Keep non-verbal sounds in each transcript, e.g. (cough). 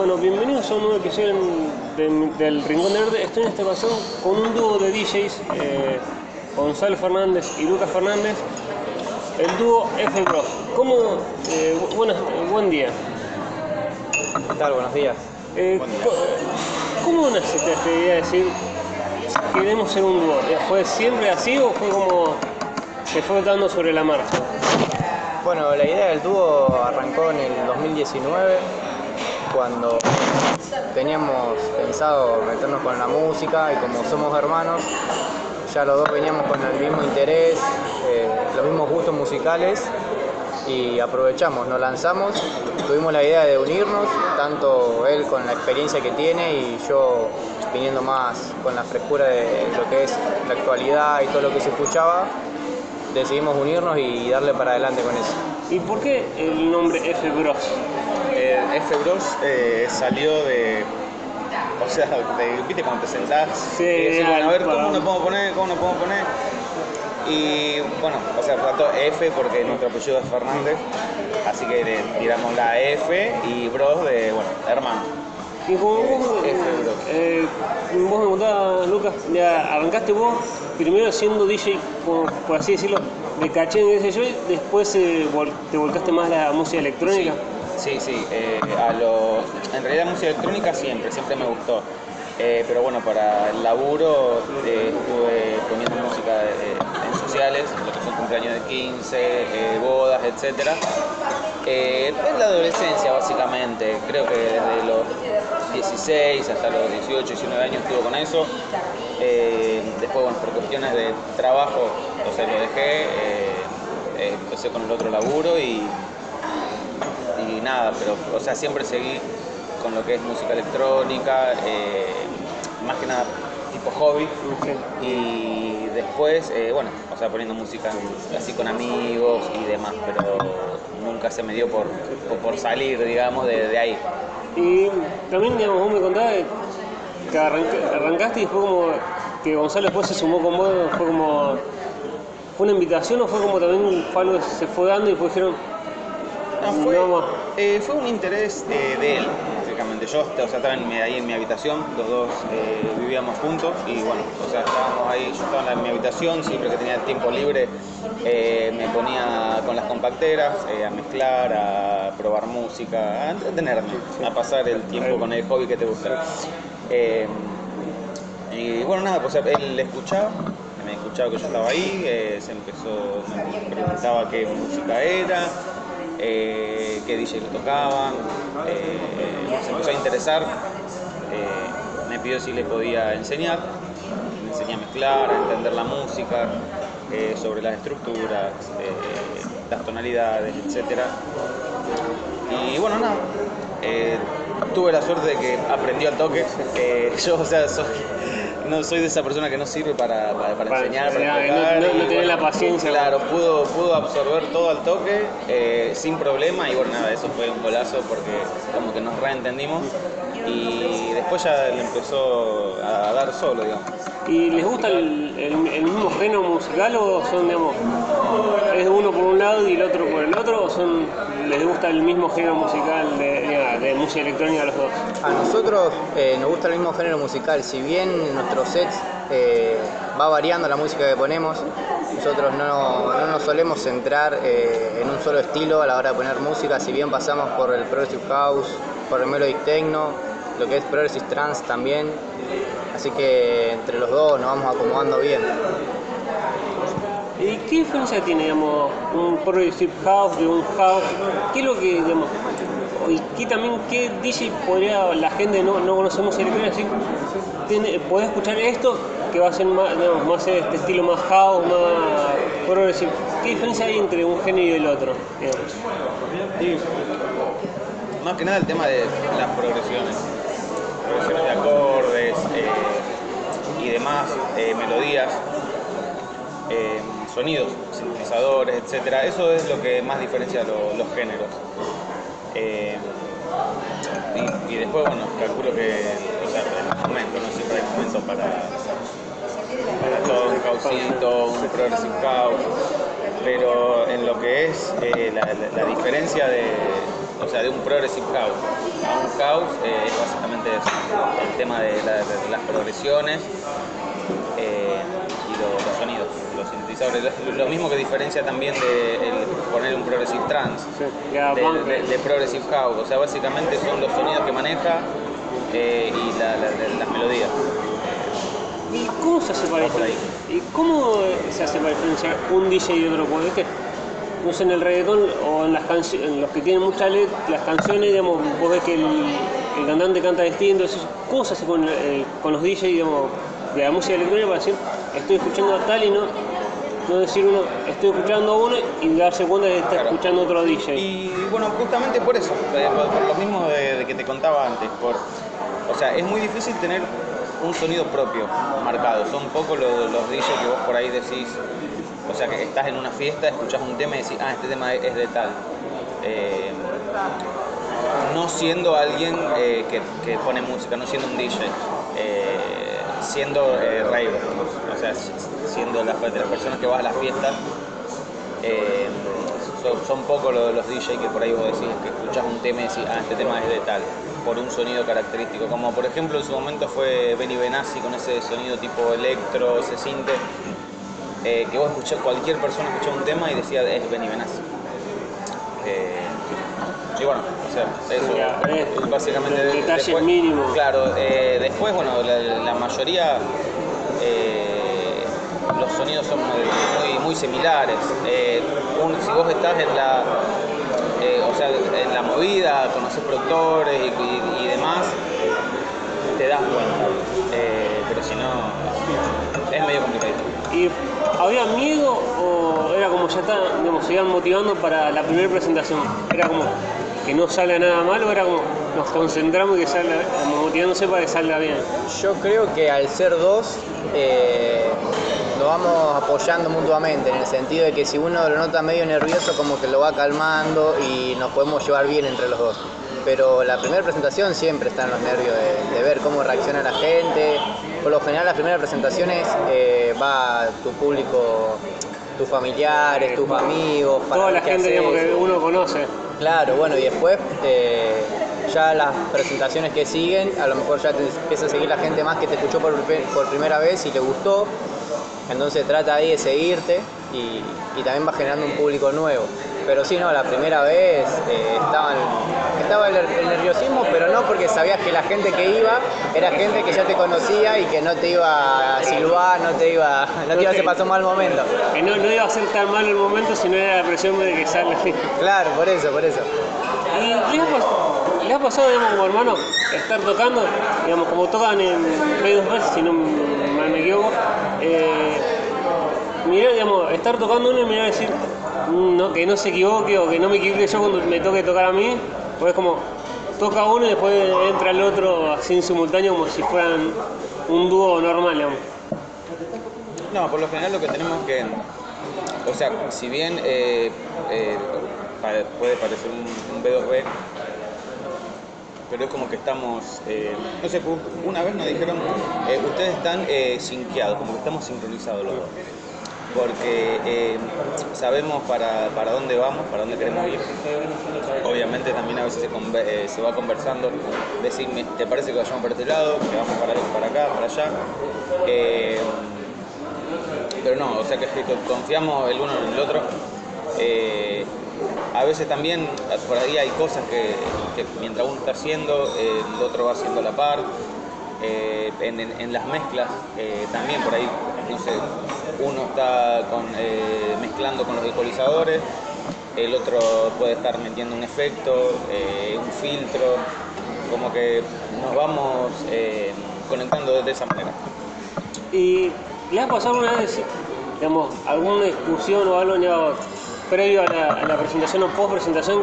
Bueno, bienvenidos a un nuevo episodio de- del Rincón de Verde. Estoy en esta ocasión con un dúo de DJs, eh, Gonzalo Fernández y Lucas Fernández, el dúo F Bros. ¿Cómo? eh, bu- buenas- buen día. ¿Qué tal? Buenos días. Eh, ¿Cómo nace esta idea de decir queremos ser un dúo? ¿Fue siempre así o fue como se fue dando sobre la marcha? Bueno, la idea del dúo arrancó en el 2019, cuando teníamos pensado meternos con la música y como somos hermanos, ya los dos veníamos con el mismo interés, eh, los mismos gustos musicales y aprovechamos, nos lanzamos, tuvimos la idea de unirnos, tanto él con la experiencia que tiene y yo viniendo más con la frescura de lo que es la actualidad y todo lo que se escuchaba, decidimos unirnos y darle para adelante con eso. ¿Y por qué el nombre F Bros? Eh, F Bros eh, salió de. O sea, de, viste cuando te sentás Sí, y decís, bueno, a ver cómo nos podemos poner, cómo nos podemos poner. Y bueno, o sea, faltó F porque nuestro apellido es Fernández, así que le tiramos la F y Bros de, bueno, hermano. Y como vos, F Bros. eh, vos me contabas, Lucas, ya arrancaste vos primero siendo DJ, por así decirlo, de caché, qué sé yo, y después eh, vol- te volcaste más a la música electrónica. Sí, sí, eh, a lo, en realidad música electrónica siempre, siempre me gustó. Eh, pero bueno, para el laburo eh, estuve poniendo música en sociales, lo que son cumpleaños de 15, eh, bodas, etc. En la adolescencia básicamente, creo que desde los 16 hasta los 18, 19 años estuve con eso. Después, bueno, por cuestiones de trabajo, o lo dejé, empecé con el otro laburo y, y nada, pero o sea, siempre seguí con lo que es música electrónica, eh, más que nada tipo hobby. Y después, eh, bueno, o sea, poniendo música así con amigos y demás, pero nunca se me dio por, por, salir, digamos, de, de ahí. Y también, digamos, vos me contabas que arranca- arrancaste y fue como que Gonzalo después se sumó con vos, fue como. ¿Fue una invitación o fue como también fue algo que se fue dando y después dijeron, No, fue, No, más. eh, fue un interés eh, de él, básicamente. Yo o sea, estaba en ahí en mi habitación, los dos eh, vivíamos juntos y bueno, o sea, estábamos ahí, yo estaba en mi habitación, siempre que tenía tiempo libre eh, me ponía con las compacteras a mezclar, a probar música, a entretenerme, a pasar el tiempo con el hobby que te gusta. Y bueno, nada, pues él escuchaba, me escuchaba que yo estaba ahí, eh, se empezó, me preguntaba qué música era, eh, qué DJ lo tocaban, eh, se empezó a interesar, eh, me pidió si le podía enseñar, me enseñé a mezclar, a entender la música, eh, sobre las estructuras, las tonalidades, etc. Y bueno, nada. tuve la suerte de que aprendió al toque. No soy de esa persona que no sirve para, para, enseñar, para enseñar, no- no- no y tiene la paciencia. Claro, pudo, pudo absorber todo al toque eh, sin problema. Y bueno, nada, eso fue un golazo porque como que nos reentendimos. Y después ya le empezó a dar solo, digamos. ¿y les gusta el, el- el mismo género musical o son, digamos, es uno por un lado y el otro por el otro o son, les gusta el mismo género musical de, música electrónica a los dos? A nosotros eh, nos gusta el mismo género musical, si bien en nuestros sets eh, va variando la música que ponemos, nosotros no, no nos solemos centrar eh, en un solo estilo a la hora de poner música, si bien pasamos por el Progressive House, por el Melodic Techno, lo que es Progressive Trance también, así que entre los dos nos vamos acomodando bien. ¿Y qué diferencia tiene, digamos, un progressive house de un house? ¿Qué es lo que, digamos, y qué también, qué DJ podría, la gente no, no conoce música así, tiene, puede escuchar esto que va a ser más, digamos, más este estilo más house, más progressive? ¿Qué diferencia hay entre un género y el otro? más que nada el tema de las progresiones, progresiones de acordes eh, y demás, eh, melodías, eh, sonidos, sintetizadores, etcétera. Eso es lo que más diferencia lo- los géneros. Eh, y, después, bueno, calculo que o el momento, no siempre hay momento para, todo, un causito, un progressive house, pero en lo que es eh, la, diferencia de, o sea, de un progressive house a un House eh, es básicamente el tema de las progresiones Lo, lo mismo que diferencia también de el poner un Progressive Trance, Sí, de, de- de Progressive House. O sea, básicamente son los sonidos que maneja eh, y la- la- la- las melodías. ¿Y cómo se hace para. ¿Y cómo se hace para diferenciar un DJ y otro? Porque ¿viste? no sé, en el reggaetón o en las canciones, los que tienen mucha letra, las canciones, digamos, vos ves que el, el cantante canta distinto, eso, ¿cómo se hace con, con los DJs, digamos, de la música electrónica para decir, estoy escuchando a tal y no, no decir uno, estoy escuchando uno y darse cuenta de que está escuchando otro DJ? Y bueno, justamente por eso, eh, por, lo mismo de, que te contaba antes, por, o sea, es muy difícil tener un sonido propio marcado. Son pocos los, los DJs que vos por ahí decís, o sea, que estás en una fiesta, escuchás un tema y decís, ah, este tema es de tal. Eh, no siendo alguien eh, que, que pone música, no siendo un DJ, siendo raver, o sea, si- siendo las, de las personas que vas a las fiestas, eh, son, son pocos los, los DJ que por ahí vos decís que escuchás un tema y decís, ah, este tema es de tal, por un sonido característico, como por ejemplo en su momento fue Benny Benassi con ese sonido tipo electro, ese sinte, eh, que vos escuchás, cualquier persona escuchaba un tema y decía, es Benny Benassi. Eh, y bueno, o sea, eso Ya, es básicamente. detalles mínimos. Claro, eh, después, bueno, la, la mayoría, eh, los sonidos son muy, muy similares. Eh, un- si vos estás en la, eh, o sea, en la movida, conoces productores y, y- y demás, te das cuenta. Eh, pero si no, es medio complicado. ¿Y había miedo o era como ya está, digamos, se iban motivando para la primera presentación? ¿Era como que no salga nada mal o era como nos concentramos y que salga, como motivándose para que salga bien? Yo creo que al ser dos, eh, nos vamos apoyando mutuamente, en el sentido de que si uno lo nota medio nervioso, como que lo va calmando y nos podemos llevar bien entre los dos. Pero la primera presentación siempre están los nervios de, de ver cómo reacciona la gente. Por lo general, las primeras presentaciones eh, va tu público, tus familiares, tus amigos. para Toda la gente digamos, que uno conoce. Claro, bueno, y después eh, ya las presentaciones que siguen, a lo mejor ya te empieza a seguir la gente más que te escuchó por, por primera vez y le gustó, entonces trata ahí de seguirte y, y también va generando un público nuevo. Pero sí, no, la primera vez eh, estaban, estaba el, el nerviosismo, pero no porque sabías que la gente que iba era gente que ya te conocía y que no te iba a silbar, no te iba, no te iba a hacer pasar mal momento. Que no, no iba a ser tan mal el momento, sino era la presión de que así. Claro, por eso, por eso. ¿Y les ha, pasado, digamos, como hermano, estar tocando, digamos, como tocan en P2B, si no me equivoco, eh, digamos, estar tocando uno y mirar decir "Mm, que no se equivoque o que no me equivoque yo cuando me toque tocar a mí, pues es como toca uno y después entra el otro así en simultáneo como si fueran un dúo normal. No, por lo general lo que tenemos que, o sea, si bien eh, eh, puede parecer un, un B2B, pero es como que estamos, eh, no sé, una vez nos dijeron, eh, ustedes están eh, como que estamos sincronizados los dos. Porque eh, sabemos para, para dónde vamos, para dónde queremos ir. Obviamente también a veces se, va conversando, decirme, ¿te parece que vayamos para este lado? Que vamos para, para acá, para allá. Pero no, o sea que confiamos el uno en el otro. A veces también por ahí hay cosas que, mientras uno está haciendo, eh, el otro va haciendo la par. Eh, en, las mezclas eh, también por ahí, no sé, uno está mezclando con los ecualizadores, el otro puede estar metiendo un efecto, un filtro, como que nos vamos conectando de esa manera. ¿Y le ha pasado alguna vez, digamos, alguna discusión o algo digamos, previo a la, a la presentación o post presentación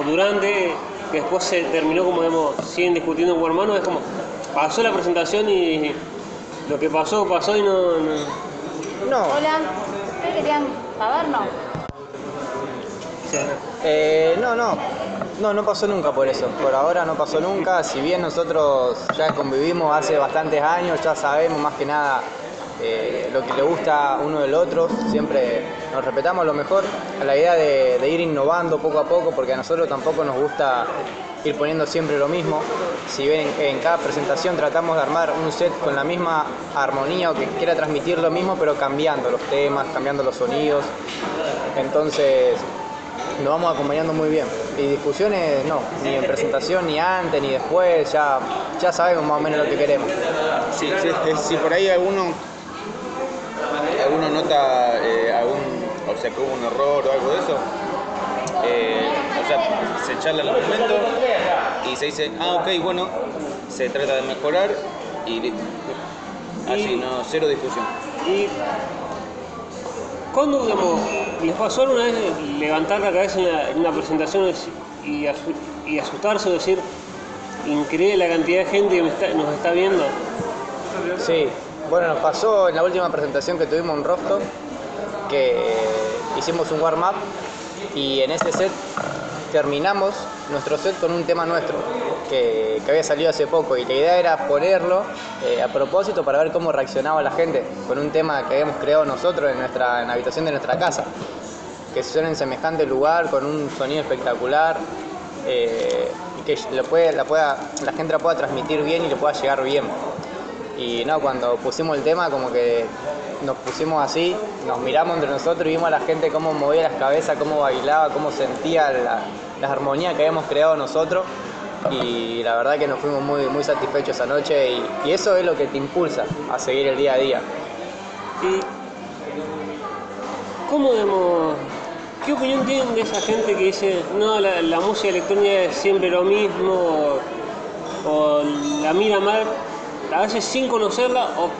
o durante, que después se terminó como, digamos, siguen discutiendo como hermanos? Es como, pasó la presentación y lo que pasó, pasó y no... no- No, Hola, ¿ustedes querían pagarnos? Eh, no, no, no, no pasó nunca por eso. Por ahora no pasó nunca. Si bien nosotros ya convivimos hace bastantes años, ya sabemos más que nada eh, lo que le gusta uno del otro, siempre nos respetamos lo mejor, a la idea de, ir innovando poco a poco, porque a nosotros tampoco nos gusta ir poniendo siempre lo mismo. Si ven en cada presentación tratamos de armar un set con la misma armonía o que quiera transmitir lo mismo, pero cambiando los temas, cambiando los sonidos. Entonces nos vamos acompañando muy bien. Y discusiones no, ni en presentación, ni antes, ni después, ya, ya sabemos más o menos lo que queremos. Si por ahí alguno nota eh, algún, o sea, que hubo un error o algo de eso, eh, o sea, se charla en el momento y se dice, ah, ok, bueno, se trata de mejorar y listo. Así, no, cero discusión. Y cuando digamos, les pasó alguna vez levantar la cabeza en, la- en una presentación y, asu- y asustarse o decir, increíble la cantidad de gente que me está- nos está viendo? Sí, bueno, nos pasó en la última presentación que tuvimos en Rostov, que hicimos un warm-up y en ese set terminamos nuestro set con un tema nuestro, que, que había salido hace poco y la idea era ponerlo eh, a propósito para ver cómo reaccionaba la gente con un tema que habíamos creado nosotros en, nuestra, en la habitación de nuestra casa, que suena en semejante lugar, con un sonido espectacular. eh, y que lo puede, la, pueda, la gente la pueda transmitir bien y le pueda llegar bien. Y no, cuando pusimos el tema como que nos pusimos así, nos miramos entre nosotros y vimos a la gente cómo movía las cabezas, cómo bailaba, cómo sentía la, las armonías que habíamos creado nosotros. Y la verdad que nos fuimos muy, muy satisfechos esa noche y, eso es lo que te impulsa a seguir el día a día. ¿Y cómo qué opinión tienen de esa gente que dice, no, la, la música electrónica es siempre lo mismo, o, o la mira mal, a veces sin conocerla o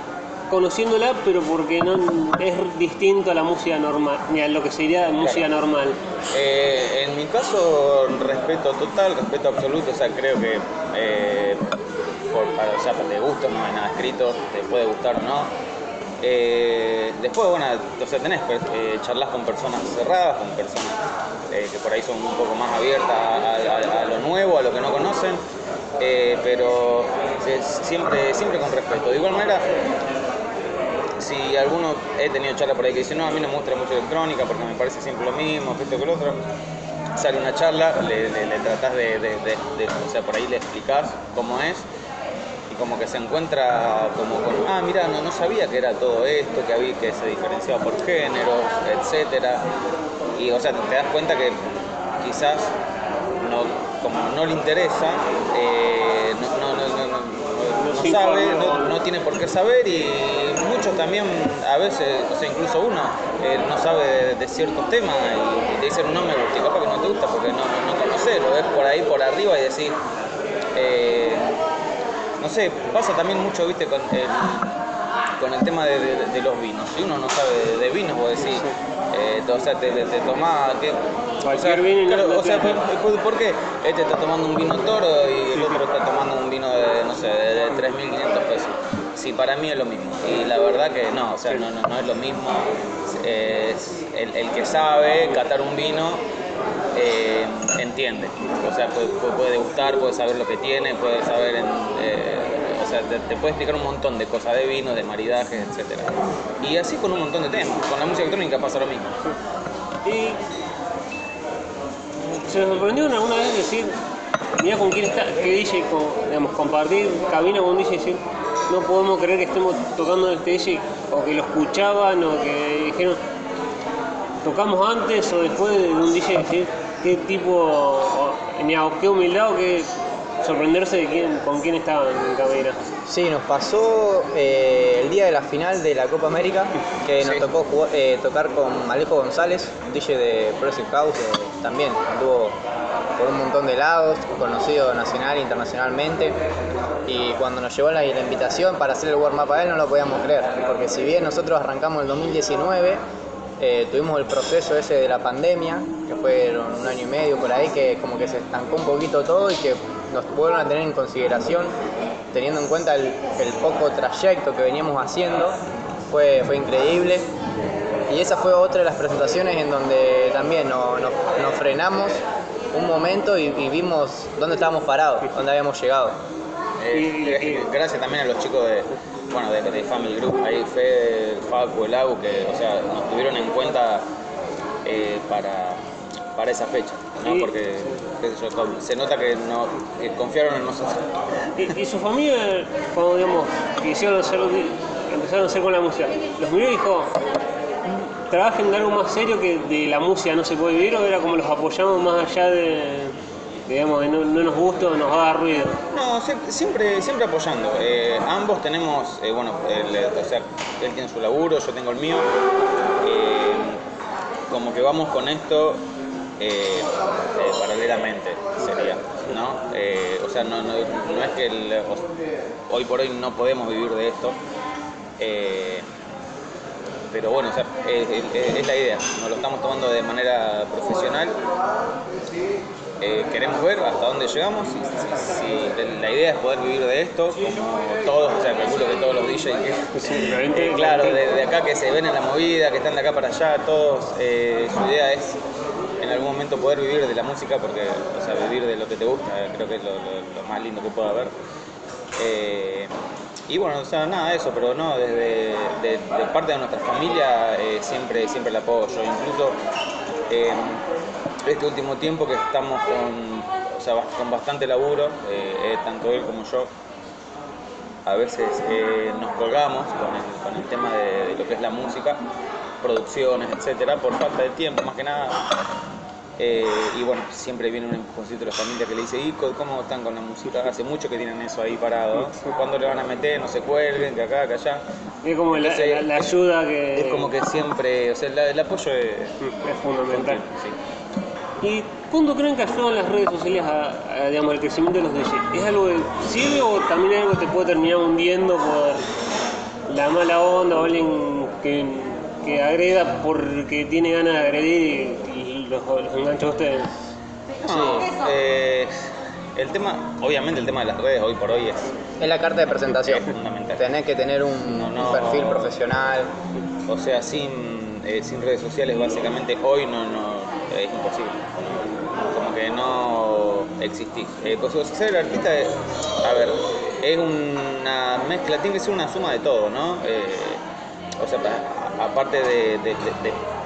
conociéndola, pero porque no es distinto a la música normal, ni a lo que sería música normal? Eh, en mi caso, respeto total, respeto absoluto, o sea, creo que eh, por, para, o sea, de gusto no hay nada escrito, te puede gustar o no. Eh, después, bueno, o sea, tenés, pues, charlas con personas cerradas, con personas que por ahí son un poco más abiertas a, a- a lo nuevo, a lo que no conocen, pero siempre, siempre con respeto. De igual manera, si alguno he tenido charla por ahí que dice, no, a mí no me gusta música electrónica porque me parece siempre lo mismo, esto que lo otro, sale una charla, le, le, tratás de- o sea, por ahí le explicás cómo es y como que se encuentra como con, ah, mira, no, no sabía que era todo esto, que había que se diferenciaba por géneros, etcétera. Y o sea, te das cuenta que quizás no, como no le interesa, eh, no, no, no, no- no- No sabe, no, no tiene por qué saber y muchos también a veces, o sea, incluso uno eh, no sabe de, de ciertos temas y, y te dicen no me gusta y capaz que no te gusta porque no, no conoces, lo ves por ahí por arriba y decís, eh, no sé, pasa también mucho, viste, con el, con el tema de, de- de los vinos. Si uno no sabe de, de vinos, vos decís, eh, o sea, te, te, te tomás, ¿qué? Cualquier o sea, vino no- o sea, ¿por, por- qué? Este está tomando un vino toro y el otro está tomando un vino de, no sé, de 3.500 pesos. Sí, para mí es lo mismo. Y la verdad que no, o sea, no, no, no es lo mismo. Es el, el que sabe catar un vino eh, entiende. O sea, puede, puede- puede gustar, puede saber lo que tiene, puede saber, en, eh, te, te puede explicar un montón de cosas de vino, de maridajes, etc. Y así con un montón de temas. Con la música electrónica pasa lo mismo. Y se sorprendió alguna vez decir, mira con quién está, que DJ, digamos, compartir cabina con un DJ y decir, no podemos creer que estemos tocando este DJ, o que lo escuchaban, o que dijeron, tocamos antes o después de un DJ decir, qué tipo, o, a- qué humildad o qué sorprenderse de quién, con quién estaban en cabina. Sí, nos pasó eh, el día de la final de la Copa América, que nos Sí. tocó jugar- eh, tocar con Alejo González, un DJ de Progressive House, eh, también anduvo por un montón de lados, conocido nacional e internacionalmente. Y cuando nos llevó la, la invitación para hacer el warm-up a él, no lo podíamos creer, porque si bien nosotros arrancamos el 2019, eh, tuvimos el proceso ese de la pandemia, que fue un año y medio por ahí, que como que se estancó un poquito todo y que nos vuelven a tener en consideración, teniendo en cuenta el, poco trayecto que veníamos haciendo, fue, fue increíble. Y esa fue otra de las presentaciones en donde también no- no- nos frenamos un momento y, vimos dónde estábamos parados, dónde habíamos llegado. Eh, y- gracias también a los chicos de, bueno, de, de Family Group, ahí Fede, Facu, el Agu, que, o sea, nos tuvieron en cuenta eh, para, para esa fecha, ¿no? Porque, qué sé yo, con- se nota que, no, que confiaron en nosotros. Y, y su familia, cuando digamos, quisieron hacer, empezaron a hacer con la música, los miró y dijo, trabajen de algo más serio que de la música no se puede vivir, o era como los apoyamos más allá de, digamos, de no, no nos gusta o nos haga ruido. No, sie- siempre, siempre apoyando. Eh, ambos tenemos, eh, bueno, el, o sea, él tiene su laburo, yo tengo el mío. Eh, como que vamos con esto eh, eh, paralelamente, sería, ¿no? Eh, o sea, no, no, no es que el- hoy por hoy no podemos vivir de esto. pero bueno, o sea, es, es- es la idea, nos lo estamos tomando de manera profesional queremos ver hasta dónde llegamos. Si, la idea es poder vivir de esto, como todos, o sea, calculo que todos los DJs que, (laughs) claro, de, de acá que se ven en la movida, que están de acá para allá, todos, su idea es en algún momento poder vivir de la música, porque, o sea, vivir de lo que te gusta, creo que es lo, más lindo que pueda haber. Eh, y bueno, o sea, nada de eso, pero no, desde de, de parte de nuestra familia eh, siempre, siempre el apoyo. Incluso eh, este último tiempo que estamos con, con bastante laburo, tanto él como yo, a veces nos colgamos con el, con el tema de, de lo que es la música, producciones, etcétera, por falta de tiempo, más que nada. Eh, y bueno, siempre viene un empujoncito de la familia que le dice, ¿y cómo están con la música? Hace mucho que tienen eso ahí parado. ¿Cuándo le van a meter? No se cuelguen, que acá, que allá. Es como la, Entonces, la- la ayuda que Es como que siempre, o sea, el, el apoyo es, es fundamental. sí. ¿Y cuándo creen que ayudan las redes sociales a, a, digamos, al crecimiento de los DJs? ¿Es algo que sirve o también es algo que te puede terminar hundiendo por la mala onda o alguien que, que agreda porque tiene ganas de agredir y, los, los engancha a ustedes? No, eh, el tema, obviamente el tema de las redes hoy por hoy es Es la carta de presentación. Es fundamental. Tenés que tener un, No, no. un perfil profesional. O sea, sin, eh, sin redes sociales básicamente hoy no, no es imposible. Como que no existís. Eh, pues, o sea, ser artista, es- a ver, es una mezcla, tiene que ser una suma de todo, ¿no? Eh, o sea, aparte de, de-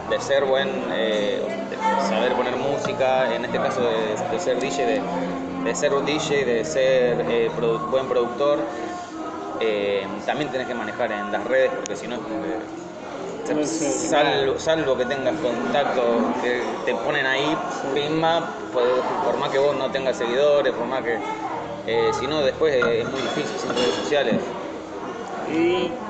de- ser buen, eh, saber poner música, en este caso de, ser DJ, de, ser un DJ, de ser eh, produ- buen productor, eh, también tenés que manejar en las redes porque si no es como que. Salvo, salvo que tengas contacto que te ponen ahí, pues, por más que vos no tengas seguidores, por más que. eh, si no, después es muy difícil sin redes sociales. Y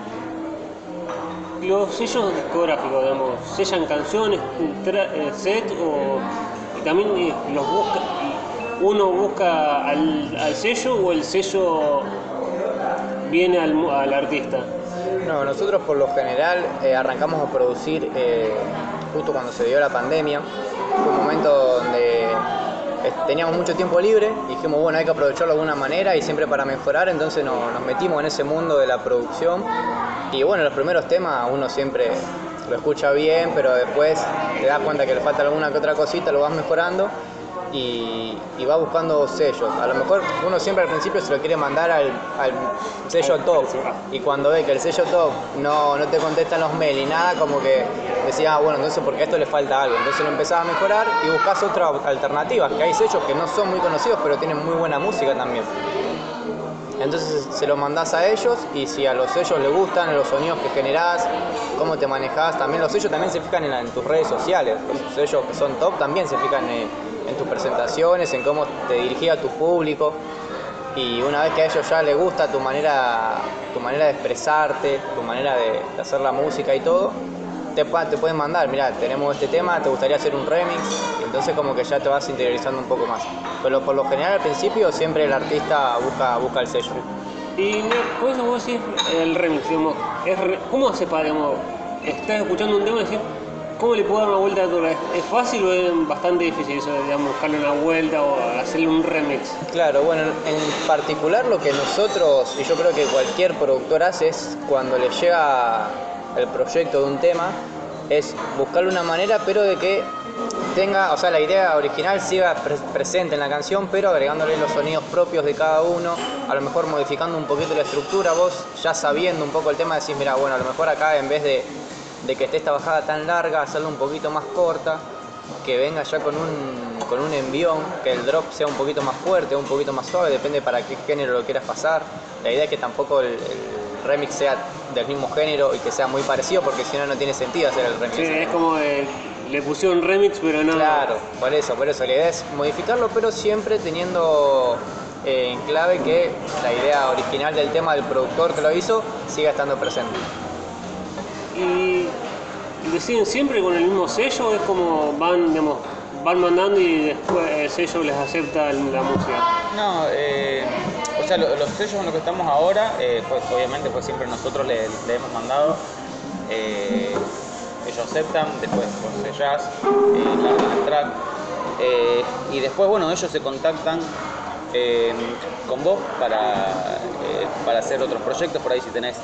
los sellos discográficos, digamos, sellan canciones, eh, set o y también eh, los busca, uno busca al, sello o el sello viene al, artista. No, nosotros por lo general eh, arrancamos a producir justo cuando se dio la pandemia. Fue un momento donde teníamos mucho tiempo libre y dijimos, bueno, hay que aprovecharlo de alguna manera y siempre para mejorar, entonces no- nos metimos en ese mundo de la producción. Y bueno, los primeros temas uno siempre lo escucha bien, pero después te das cuenta que le falta alguna que otra cosita, lo vas mejorando y, y va buscando sellos. A lo mejor uno siempre al principio se lo quiere mandar al, al sello top y cuando ve que el sello top no, no te contestan los mails y nada, como que decía, ah, bueno, entonces porque a esto le falta algo. Entonces lo empezás a mejorar y buscas otras alternativas, que hay sellos que no son muy conocidos pero tienen muy buena música también. Entonces se lo mandás a ellos y si a los sellos les gustan los sonidos que generás, cómo te manejás, también los sellos también se fijan en, en tus redes sociales. Los sellos que son top también se fijan en, en tus presentaciones, en cómo te dirigís a tu público. Y una vez que a ellos ya les gusta tu manera, tu manera de expresarte, tu manera de, hacer la música y todo, te, te pueden mandar, mira, tenemos este tema, te gustaría hacer un remix, entonces como que ya te vas interiorizando un poco más. Pero por lo general al principio siempre el artista busca, busca el sello. Y eso vos decís el remix, digamos, es re- ¿cómo haces para, estás escuchando un tema y decir, ¿cómo le puedo dar una vuelta a tu ¿Es, ¿Es fácil o es bastante difícil eso digamos, buscarle una vuelta o hacerle un remix? Claro, bueno, en particular lo que nosotros, y yo creo que cualquier productor hace, es cuando le llega el proyecto de un tema, es buscarle una manera, pero de que tenga, o sea, la idea original siga pre- presente en la canción, pero agregándole los sonidos propios de cada uno, a lo mejor modificando un poquito la estructura, vos ya sabiendo un poco el tema decís, mira, bueno, a lo mejor acá en vez de, de que esté esta bajada tan larga, hacerla un poquito más corta, que venga ya con un, con un envión, que el drop sea un poquito más fuerte un poquito más suave, depende para qué género lo quieras pasar. La idea es que tampoco el, el remix sea del mismo género y que sea muy parecido, porque si no, no tiene sentido hacer el remix. Sí, es como le pusieron remix, pero no. Claro, por eso, por eso. La idea es modificarlo, pero siempre teniendo eh, en clave que la idea original del tema del productor que lo hizo siga estando presente. Y deciden siempre con el mismo sello, es como van, digamos, van mandando y después el sello les acepta la música. No, eh, o sea, lo- los sellos en los que estamos ahora, eh, pues obviamente pues siempre nosotros le, hemos mandado, eh, ellos aceptan, después vos sellás track, y después, bueno, ellos se contactan con vos para, para hacer otros proyectos, por ahí si tenés,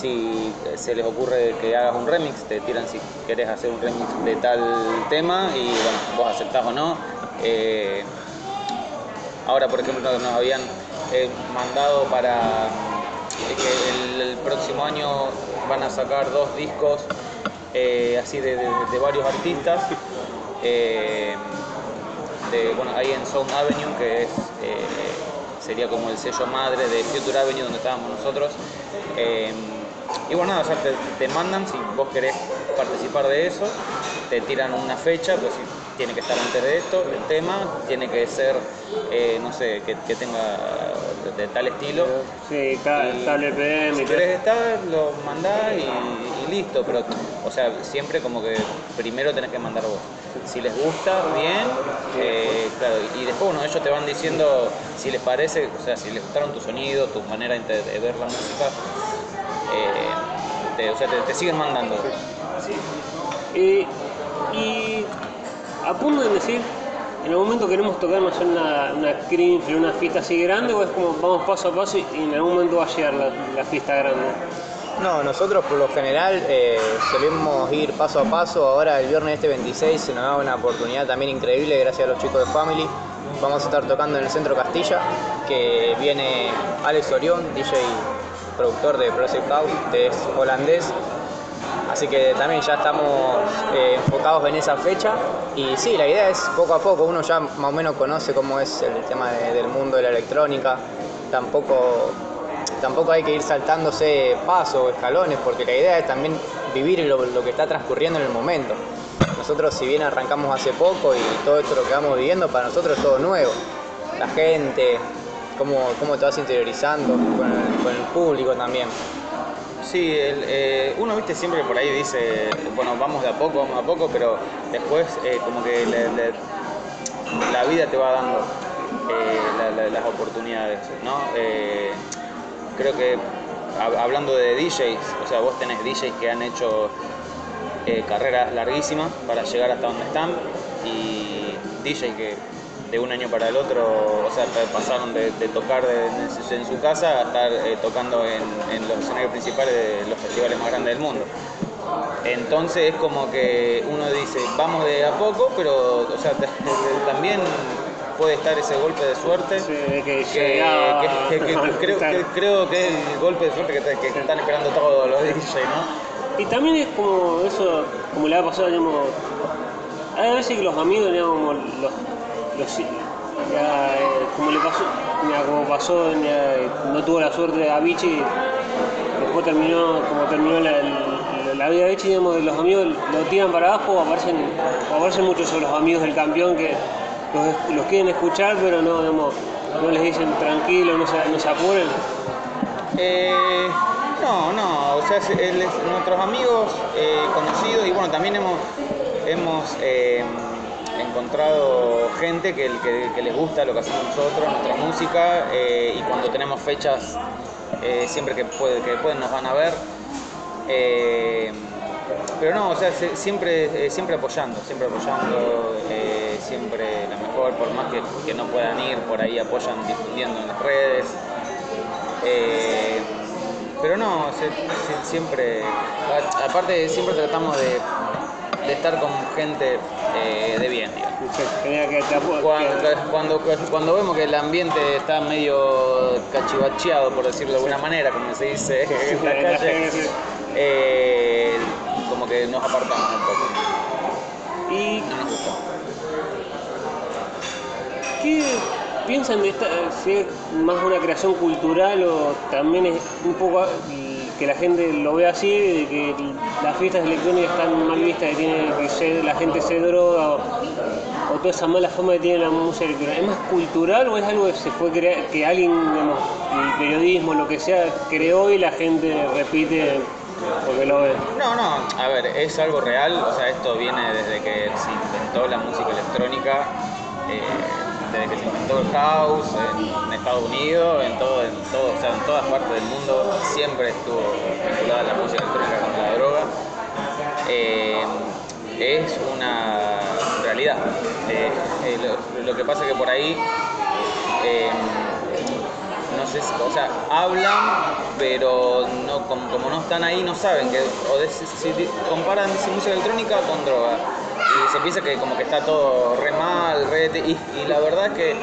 si se les ocurre que hagas un remix, te tiran si querés hacer un remix de tal tema y bueno, vos aceptás o no. Eh, Ahora, por ejemplo, nos habían eh, mandado para eh, que el, próximo año van a sacar dos discos así de, varios artistas. bueno, ahí en Sound Avenue, que es, sería como el sello madre de Future Avenue, donde estábamos nosotros. Y bueno, nada, o sea, te, te mandan, si vos querés participar de eso, te tiran una fecha, pues si tiene que estar antes de esto, el tema, tiene que ser, eh, no sé, que, que tenga de, de tal estilo. Sí, ca- Y cable PM Si querés estar, lo mandás y, y listo, pero, o sea, siempre como que primero tenés que mandar vos. Si les gusta, bien, eh, claro, y después, bueno, ellos te van diciendo si les parece, o sea, si les gustaron tu sonido, tu manera de, de ver la música, eh, te- o sea, te, te siguen mandando. Eh, y a punto de decir, en algún momento queremos tocar sé, una, una Creamfield, una fiesta así grande, o es como vamos paso a paso y en algún momento va a llegar la, la fiesta grande. No, nosotros por lo general eh, solemos ir paso a paso. Ahora el viernes este 26 se nos da una oportunidad también increíble gracias a los chicos de Family. Vamos a estar tocando en el Centro Castilla, que viene Alex Orión, DJ productor de Progressive House, que es holandés. Así que también ya estamos eh, enfocados en esa fecha. Y sí, la idea es poco a poco, uno ya más o menos conoce cómo es el tema de- del mundo de la electrónica. Tampoco, tampoco hay que ir saltándose pasos o escalones, porque la idea es también vivir lo, lo que está transcurriendo en el momento. Nosotros si bien arrancamos hace poco y todo esto lo que vamos viviendo, para nosotros es todo nuevo. La gente, cómo, cómo te vas interiorizando con el, público también. Sí, eh, uno viste siempre por ahí dice, bueno, vamos de a poco, vamos de a poco, pero después eh, como que la vida te va dando eh, la- la- las oportunidades, ¿no? Creo que hab- hablando de DJs, o sea, vos tenés DJs que han hecho carreras larguísimas para llegar hasta donde están y DJs que de un año para el otro, o sea, pa- pasaron de, de tocar de- en, su, en su casa a estar eh, tocando en, en los escenarios principales de los festivales más grandes del mundo. Entonces es como que uno dice, vamos de a poco, pero o sea, también puede estar ese golpe de suerte Sí, que que, llegaba- que- que- que (laughs) creo, que, creo que es el golpe de suerte que, están esperando todos los DJs, ¿no? Y también es como eso, como le ha pasado, digamos, hay veces que los amigos, digamos, los, los- ya, eh, como pasó, como pasó, mira, no tuvo la suerte de Avicii, después terminó, como terminó la, la- vida de Avicii, digamos, los amigos lo tiran para abajo, aparecen, aparecen muchos sobre los amigos del campeón que los, quieren escuchar, pero no, no les dicen tranquilo, no se, no se apuren. Eh, no, no, o sea, es- nuestros amigos eh, conocidos y bueno, también hemos, hemos eh, encontrado gente que, les gusta lo que hacemos nosotros, nuestra música eh, y cuando tenemos fechas, eh, siempre que, puede, que pueden nos van a ver. Eh, pero no, o sea, se- siempre, siempre apoyando, siempre apoyando, siempre la mejor, por más que, que no puedan ir, por ahí apoyan difundiendo en las redes. Pero no, siempre, aparte siempre tratamos de, estar con gente tenía que te apu- Cuando, que- cuando, cuando vemos que el ambiente está medio cachivacheado, por decirlo de alguna manera, como se dice en la en la calle, sí. eh, como que nos apartamos un poco. Y No nos gusta. ¿Qué piensan de esta, si es más una creación cultural o también es un poco y que la gente lo ve así, de que las fiestas electrónicas están mal vistas, que, tiene, que la gente se droga o, o toda esa mala fama que tiene la música electrónica? ¿Es más cultural o es algo que se fue crea- que alguien, el periodismo, lo que sea, creó y la gente repite porque lo ve? No, no, a ver, es algo real, o sea, esto viene desde que se inventó la música electrónica, eh, desde que se inventó el house en, en Estados Unidos, en todo, en todo, o sea, en todas partes del mundo siempre estuvo vinculada la música electrónica con la droga. Eh, es una realidad. Eh, eh, lo, que pasa es que por ahí eh, no sé, o sea, hablan, pero no, como, no están ahí, no saben que, o de- si, comparan si música electrónica con droga. Y se piensa que como que está todo re mal, re y, la verdad es que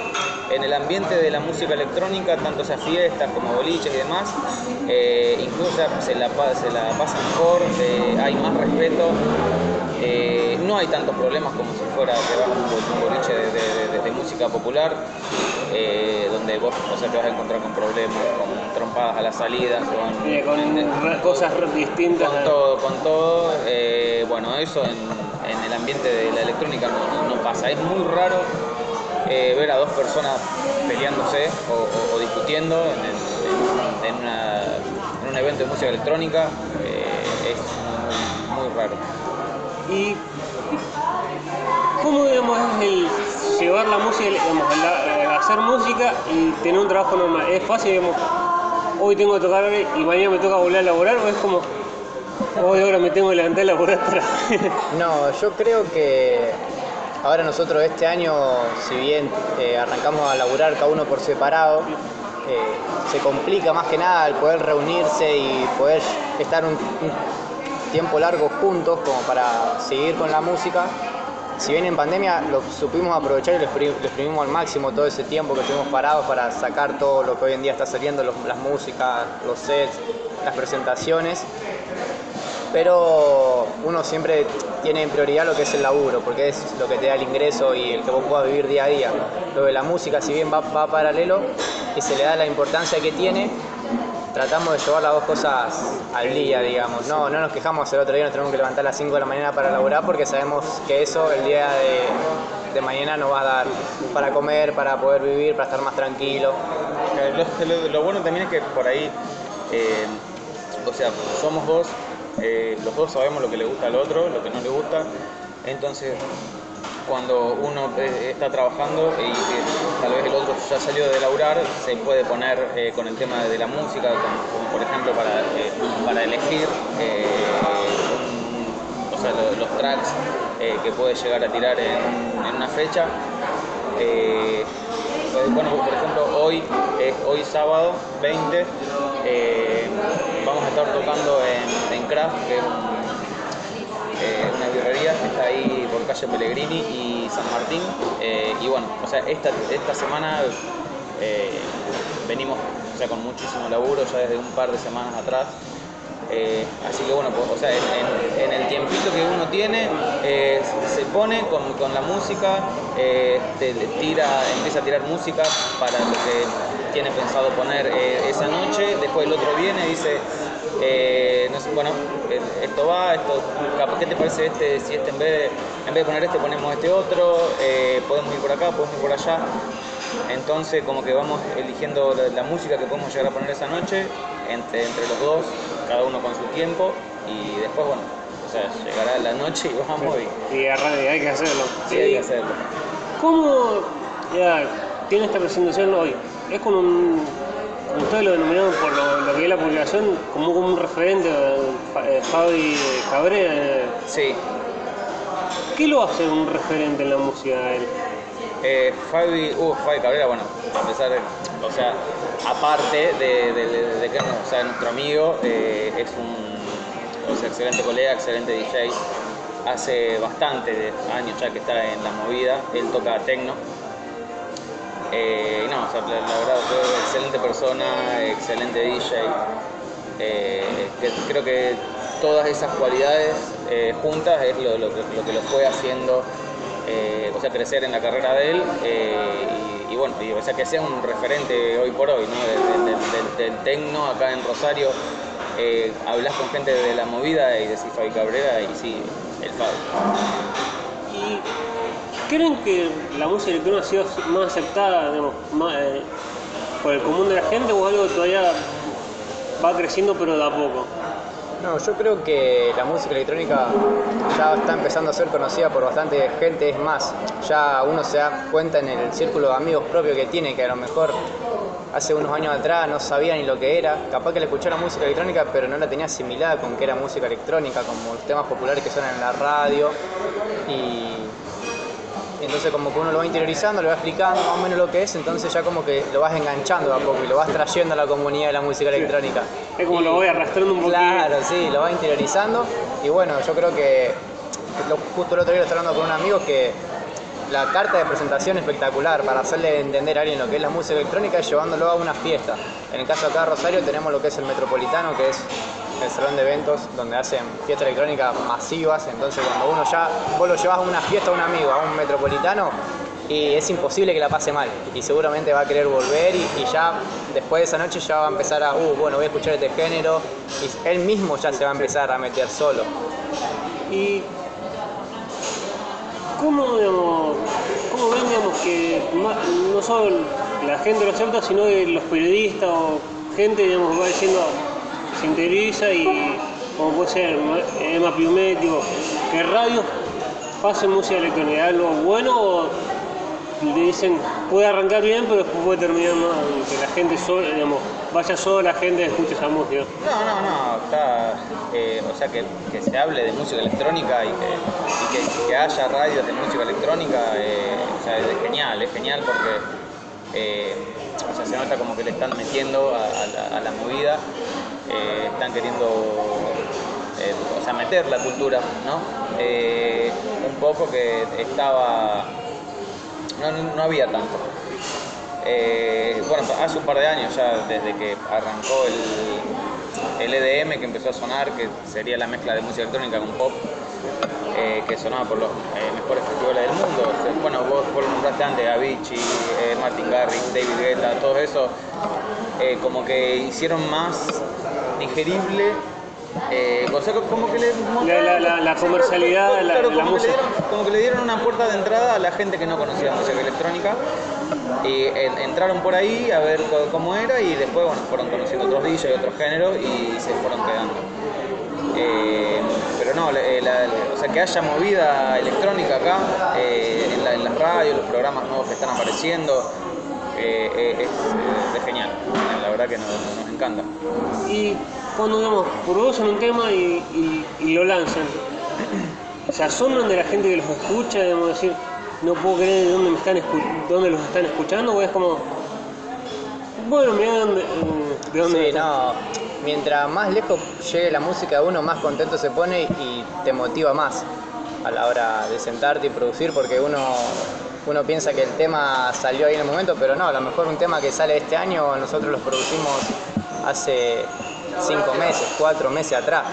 en el ambiente de la música electrónica, tanto esas fiestas como boliches y demás, incluso se la, se la pasan mejor, hay más respeto, eh, no hay tantos problemas como si fuera que vas a un bol- un boliche de, de- de- de música popular, eh, donde vos o sea, te vas a encontrar con problemas, con trompadas a la salida, con, Eh, con cosas distintas. con todo, con todo. eh, bueno, eso en, en el ambiente de la electrónica no, no pasa. Es muy raro ver a dos personas peleándose o, o- o discutiendo en, el- en- en una- en un evento de música electrónica. es muy, muy raro. ¿Y cómo digamos, es el llevar la música, digamos, eh, hacer música y tener un trabajo normal? ¿Es fácil, digamos, hoy tengo que tocar y mañana me toca volver a laborar o es como, hoy ahora me tengo que levantar a laborar para... (laughs) No, yo creo que ahora nosotros este año, si bien eh, arrancamos a laburar cada uno por separado, eh, se complica más que nada el poder reunirse y poder estar un tiempo largo juntos como para seguir con la música. Si bien en pandemia lo supimos aprovechar y lo exprim- lo exprimimos al máximo todo ese tiempo que estuvimos parados para sacar todo lo que hoy en día está saliendo, las músicas, los sets, las presentaciones pero uno siempre tiene en prioridad lo que es el laburo, porque es lo que te da el ingreso y el que vos puedas vivir día a día. Lo de la música, si bien va, va paralelo y se le da la importancia que tiene, tratamos de llevar las dos cosas al día, digamos. No, no nos quejamos el otro día, nos tenemos que levantar a las 5 de la mañana para laburar, porque sabemos que eso el día de, mañana nos va a dar para comer, para poder vivir, para estar más tranquilo. Eh, lo bueno también es que por ahí, eh, o sea, somos dos, eh, los dos sabemos lo que le gusta al otro, lo que no le gusta, entonces cuando uno eh, está trabajando y que tal vez el otro ya salió de laburar, se puede poner eh, con el tema de la música, como, por ejemplo para, eh, para elegir eh, o sea, lo- los tracks eh, que puede llegar a tirar en, una fecha. Eh, bueno, por ejemplo, hoy, hoy sábado 20, eh, vamos a estar tocando en, Craft, que es un- eh, una birrería que está ahí calle Pellegrini y San Martín. Eh, y bueno, o sea, esta, esta semana eh, venimos o sea, con muchísimo laburo ya desde un par de semanas atrás. Eh, así que bueno, o sea, en, el tiempito que uno tiene, eh, se pone con, con la música, te- tira, empieza a tirar música para lo que tiene pensado poner esa noche, después el otro viene y dice, eh, no sé, bueno, esto va, esto, capaz, ¿qué te parece este? Si este en vez de, en vez de poner este ponemos este otro, eh, podemos ir por acá, podemos ir por allá. Entonces como que vamos eligiendo la, la música que podemos llegar a poner esa noche entre, entre los dos, cada uno con su tiempo y después bueno, o sea, llegará la noche y vamos y y hay que hacerlo. sí, hay que hacerlo. ¿Cómo ya, tiene esta presentación hoy? Es con un, ustedes lo denominaron por lo, lo que es la publicación, como, como un referente, eh, Fa- eh, Fabi Cabrera. eh, Sí, ¿Qué lo hace un referente en la música a él? Eh, Fabi, uh, Fabi Cabrera, bueno, a pesar de, o sea, aparte de, de- de- de que o sea, nuestro amigo, eh, es un o sea, excelente colega, excelente DJ, hace bastante años ya que está en la movida, él toca tecno. Eh, no, o sea, la, verdad, excelente persona, excelente DJ. Eh, que creo que todas esas cualidades eh, juntas es lo, que, lo fue haciendo eh, o sea, crecer en la carrera de él y, bueno, y, o sea, que sea un referente hoy por hoy, ¿no? Del, del- del- tecno acá en Rosario. Hablas con gente de la movida y decís Fabi Cabrera y sí, el Fabi. ¿Y creen que la música electrónica ha sido más aceptada digamos, más, eh, por el común de la gente o algo que todavía va creciendo pero de a poco? No, yo creo que la música electrónica ya está empezando a ser conocida por bastante gente, es más, ya uno se da cuenta en el círculo de amigos propio que tiene, que a lo mejor hace unos años atrás no sabía ni lo que era, capaz que le escuchara música electrónica pero no la tenía asimilada con que era música electrónica, como los temas populares que suenan en la radio y entonces como que uno lo va interiorizando, le va explicando más o menos lo que es, entonces ya como que lo vas enganchando a poco y lo vas trayendo a la comunidad de la música electrónica. Es como Y- lo voy arrastrando un poquito. Claro, sí, lo va interiorizando. Y bueno, yo creo que lo- justo el otro día lo estaba hablando con un amigo que la carta de presentación espectacular para hacerle entender a alguien lo que es la música electrónica es llevándolo a una fiesta. En el caso acá de Rosario tenemos lo que es el Metropolitano, que es el salón de eventos donde hacen fiestas electrónicas masivas. Entonces cuando uno ya, vos lo llevas a una fiesta a un amigo, a un Metropolitano, y es imposible que la pase mal. Y seguramente va a querer volver y, ya después de esa noche ya va a empezar a, uh, bueno, voy a escuchar este género. Y él mismo ya se va a empezar a meter solo. ¿Y cómo, digamos, cómo ven digamos, que no solo la gente lo acepta, sino que los periodistas o gente digamos, va diciendo, se interioriza y como puede ser Emma Piumet, digo, que radios pasen música electrónica, ¿es algo bueno o le dicen puede arrancar bien pero después puede terminar mal, que la gente sola, digamos, vaya sola la gente escuche esa música? No, no, no, está, eh, o sea, que, que se hable de música electrónica y que, que, haya radios de música electrónica, eh, o sea, es genial, es genial porque, eh, o sea, se nota como que le están metiendo a la movida, eh, están queriendo, eh, o sea, meter la cultura, ¿no? Eh, un poco que estaba, no, no, había tanto. Bueno, hace un par de años ya, desde que arrancó el, el EDM que empezó a sonar, que sería la mezcla de música electrónica con pop, que sonaba por los mejores festivales del mundo. Bueno, vos, vos lo nombraste antes, Avicii, Martin Garrix, David Guetta, todo eso, eh, como que hicieron más digerible. Eh, o sea, como que le La- la- la- la comercialidad Claro, la como que le música. dieron- como que le dieron una puerta de entrada a la gente que no conocía música electrónica y entraron por ahí a ver cómo era y después bueno, fueron conociendo otros DJs y otros géneros y se fueron quedando. Eh, pero no, la- eh, la- o sea, que haya movida electrónica acá, eh, en, la- en las radios, los programas nuevos que están apareciendo, eh, eh, es, eh, genial. La verdad que nos, nos encanta. Y cuando digamos, producen un tema y, y- y lo lanzan, se asombran de la gente que los escucha, digamos, decir, no puedo creer de dónde, me están escu- dónde los están escuchando, o es como, bueno, mira de dónde, de dónde Sí, están. no. Mientras más lejos llegue la música, uno más contento se pone y te motiva más a la hora de sentarte y producir, porque uno, uno piensa que el tema salió ahí en el momento, pero no, a lo mejor un tema que sale este año nosotros los producimos hace cinco meses, cuatro meses atrás.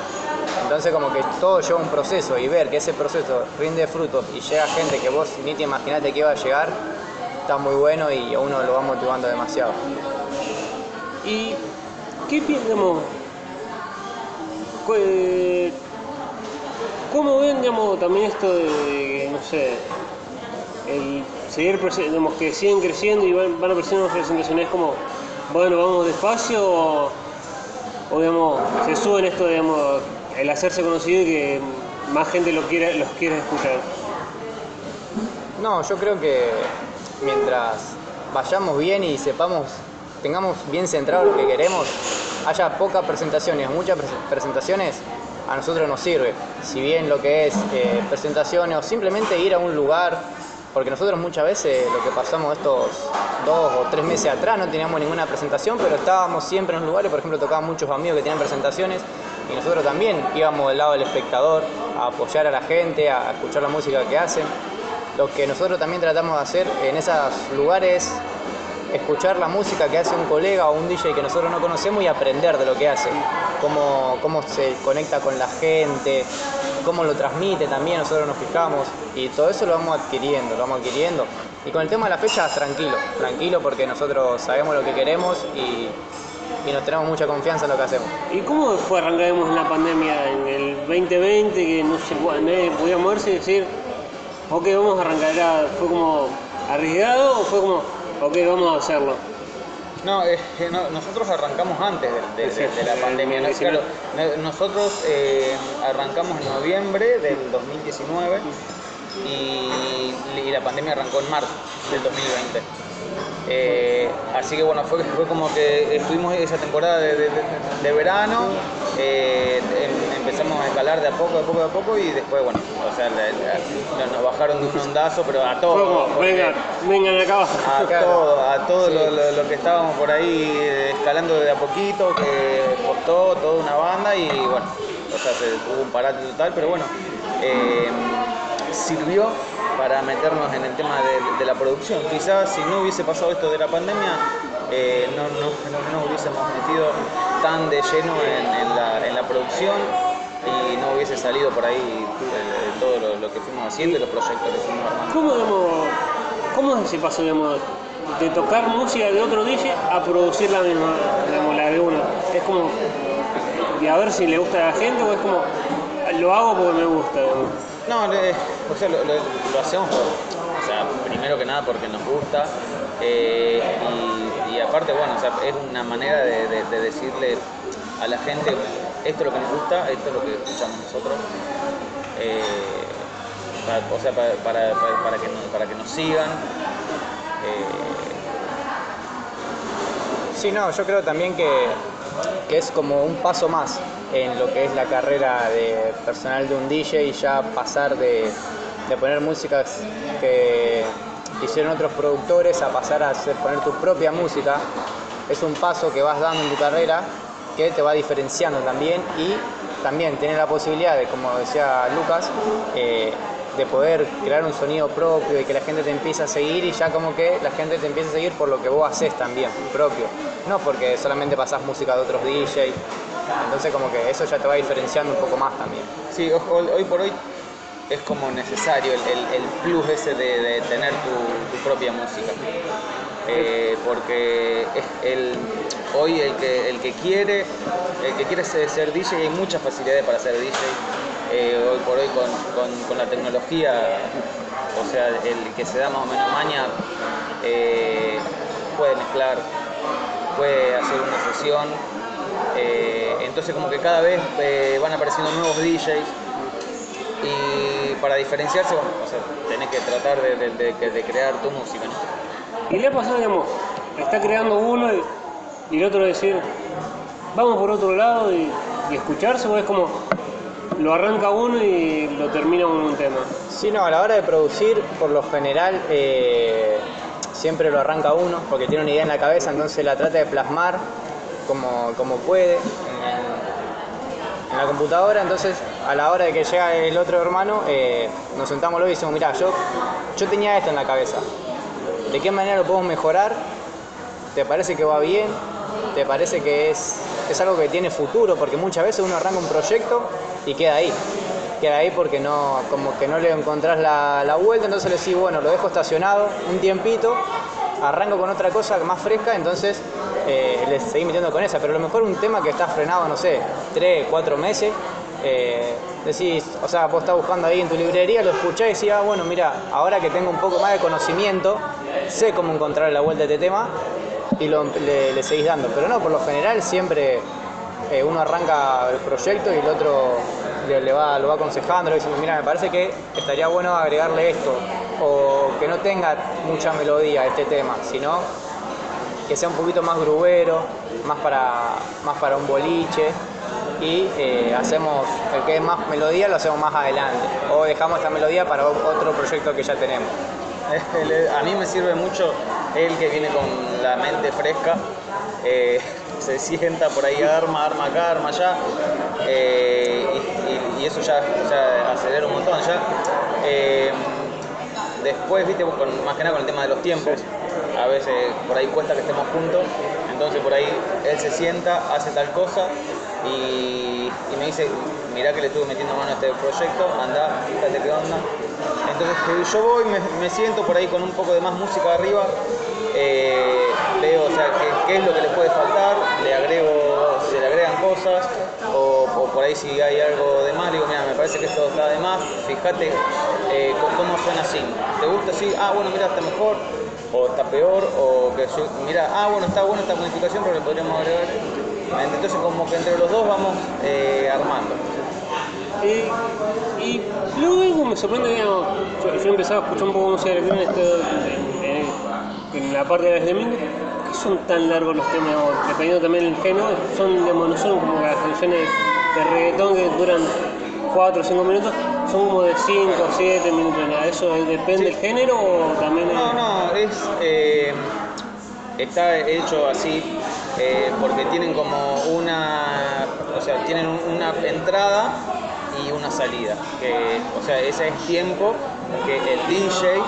Entonces como que todo lleva un proceso y ver que ese proceso rinde frutos y llega gente que vos ni te imaginaste que iba a llegar, está muy bueno y a uno lo va motivando demasiado. ¿Y qué piensamos? ¿Cómo ven, digamos, también esto de, no sé, el seguir, digamos, que siguen creciendo y van, van apareciendo más presentaciones? Es como, bueno, vamos despacio o, o, digamos, se suben esto, digamos, el hacerse conocido y que más gente lo quiere, los quiere escuchar? No, yo creo que mientras vayamos bien y sepamos, tengamos bien centrado lo que queremos, haya pocas presentaciones muchas pres- presentaciones, a nosotros nos sirve. Si bien lo que es eh, presentaciones o simplemente ir a un lugar, porque nosotros muchas veces lo que pasamos estos dos o tres meses atrás no teníamos ninguna presentación, pero estábamos siempre en los lugares, por ejemplo, tocaban muchos amigos que tenían presentaciones y nosotros también íbamos del lado del espectador a apoyar a la gente, a escuchar la música que hacen. Lo que nosotros también tratamos de hacer en esos lugares escuchar la música que hace un colega o un DJ que nosotros no conocemos y aprender de lo que hace, cómo, cómo se conecta con la gente, cómo lo transmite también, nosotros nos fijamos y todo eso lo vamos adquiriendo, lo vamos adquiriendo. Y con el tema de la fecha, tranquilo, tranquilo porque nosotros sabemos lo que queremos y, y nos tenemos mucha confianza en lo que hacemos. ¿Y cómo fue arrancamos en la pandemia en el 2020 que no se nadie podía moverse y decir, ok, vamos a arrancar? ¿Fue como arriesgado o fue como, ok, vamos a hacerlo? No, que no- nosotros arrancamos antes de, de- de- de la pandemia. nosotros eh, arrancamos en noviembre del 2019 y, y la pandemia arrancó en marzo del 2020. Eh, así que bueno, fue, fue como que estuvimos esa temporada de, verano, eh, em- empezamos a escalar de a poco, de a poco, de a poco y después, bueno, o sea, la- la- nos- bajaron de un ondazo, pero a todos. vengan, vengan acá abajo. a (laughs) Claro. todo, a todo Sí. lo, lo- lo que estábamos por ahí eh, escalando de a poquito, que costó toda una banda y bueno, o sea, se, hubo un parate total, pero bueno, eh, sirvió para meternos en el tema de, de la producción. Quizás si no hubiese pasado esto de la pandemia, eh, no, no, no hubiésemos metido tan de lleno en, en la, en la producción hubiese salido por ahí eh, todo lo, lo que fuimos haciendo y los proyectos que fuimos armando. ¿Cómo, digamos, ¿Cómo es ese paso, digamos, de tocar música de otro DJ a producir la misma, digamos, la de uno? Es como, de a ver si le gusta a la gente o es como, lo hago porque me gusta, digamos. No, le- o sea, lo, lo- lo hacemos, por- o sea, primero que nada porque nos gusta eh, y, y aparte, bueno, o sea, es una manera de, de- de decirle a la gente esto es lo que nos gusta, esto es lo que escuchamos nosotros, eh, o sea, para, para- para- que, para que nos sigan. eh, Sí, no, yo creo también que, que es como un paso más en lo que es la carrera de personal de un DJ y ya pasar de, de poner músicas que hicieron otros productores a pasar a hacer, poner tu propia música. Es un paso que vas dando en tu carrera que te va diferenciando también y también tienes la posibilidad de, como decía Lucas, eh, de poder crear un sonido propio y que la gente te empiece a seguir y ya como que la gente te empieza a seguir por lo que vos haces también, propio. No porque solamente pasás música de otros DJ. Entonces como que eso ya te va diferenciando un poco más también. Sí, hoy por hoy es como necesario el, el- el plus ese de, de tener tu, tu propia música. Eh, porque hoy el que, el que quiere el que quiere ser, DJ hay muchas facilidades para ser DJ. Eh, hoy por hoy con, la tecnología, o sea, el que se da más o menos maña eh, puede mezclar, puede hacer una sesión. entonces como que cada vez van apareciendo nuevos DJs y para diferenciarse, bueno, tenés que tratar de, crear tu música. Y le ha pasado, digamos, está creando uno y, el otro decir, vamos por otro lado y, escucharse, o es como, lo arranca uno y lo termina con un tema. Sí, no, a la hora de producir, por lo general, eh, siempre lo arranca uno, porque tiene una idea en la cabeza, entonces la trata de plasmar como, como puede en, la computadora, entonces a la hora de que llega el otro hermano, eh, nos sentamos luego y decimos, mira, yo, yo tenía esto en la cabeza, ¿de qué manera lo podemos mejorar? ¿Te parece que va bien? ¿Te parece que es, es algo que tiene futuro? Porque muchas veces uno arranca un proyecto y queda ahí. Queda ahí porque no, como que no le encontrás la, la vuelta, entonces le decís, bueno, lo dejo estacionado un tiempito, arranco con otra cosa más fresca, entonces eh, le seguís metiendo con esa. Pero a lo mejor un tema que está frenado, no sé, tres, cuatro meses, eh, decís, o sea, vos estás buscando ahí en tu librería, lo escuchás y decís, ah, bueno, mira, ahora que tengo un poco más de conocimiento, sé cómo encontrar la vuelta a este tema y lo- le, seguís dando. Pero no, por lo general siempre eh, uno arranca el proyecto y el otro le, va, lo va aconsejando, le dice, mira, me parece que estaría bueno agregarle esto, o que no tenga mucha melodía este tema, sino que sea un poquito más grubero, más para, más para un boliche y eh, hacemos el que es más melodía lo hacemos más adelante o dejamos esta melodía para otro proyecto que ya tenemos. (laughs) A mí me sirve mucho el que viene con la mente fresca. eh, (laughs) se sienta por ahí, arma, arma acá, arma allá, eh, y, eso ya, acelera un montón. Ya, después, viste, más que nada con el tema de los tiempos, a veces por ahí cuesta que estemos juntos, entonces por ahí él se sienta, hace tal cosa y, me dice, mirá que le estuve metiendo mano a este proyecto, anda, fíjate qué onda. Entonces que yo voy, me, me siento por ahí con un poco de más música arriba, eh, veo o sea, qué, es lo que le puede faltar, le agrego, se le agregan cosas, o, por ahí si hay algo de más, digo, mira, me parece que esto está de más, fíjate eh, cómo suena así. ¿Te gusta así? Ah, bueno, mira, está mejor, o está peor, o que mira, ah, bueno, está buena esta modificación, pero le podríamos agregar. Entonces como que entre los dos vamos eh, armando. Eh, y luego me sorprende, digamos, yo, yo empezaba a escuchar un poco música electrónica en, en- en la parte de las de Mingo, ¿por qué son tan largos los temas? digamos, dependiendo también del género, son, digamos, no son como las canciones de reggaetón que duran 4 o 5 minutos, son como de 5 o 7 minutos. ¿Eso es- depende del género o también es- No, no, es. eh, está hecho así eh, porque tienen como una. O sea, tienen un- una entrada y una salida. Que, o sea, ese es tiempo que el DJ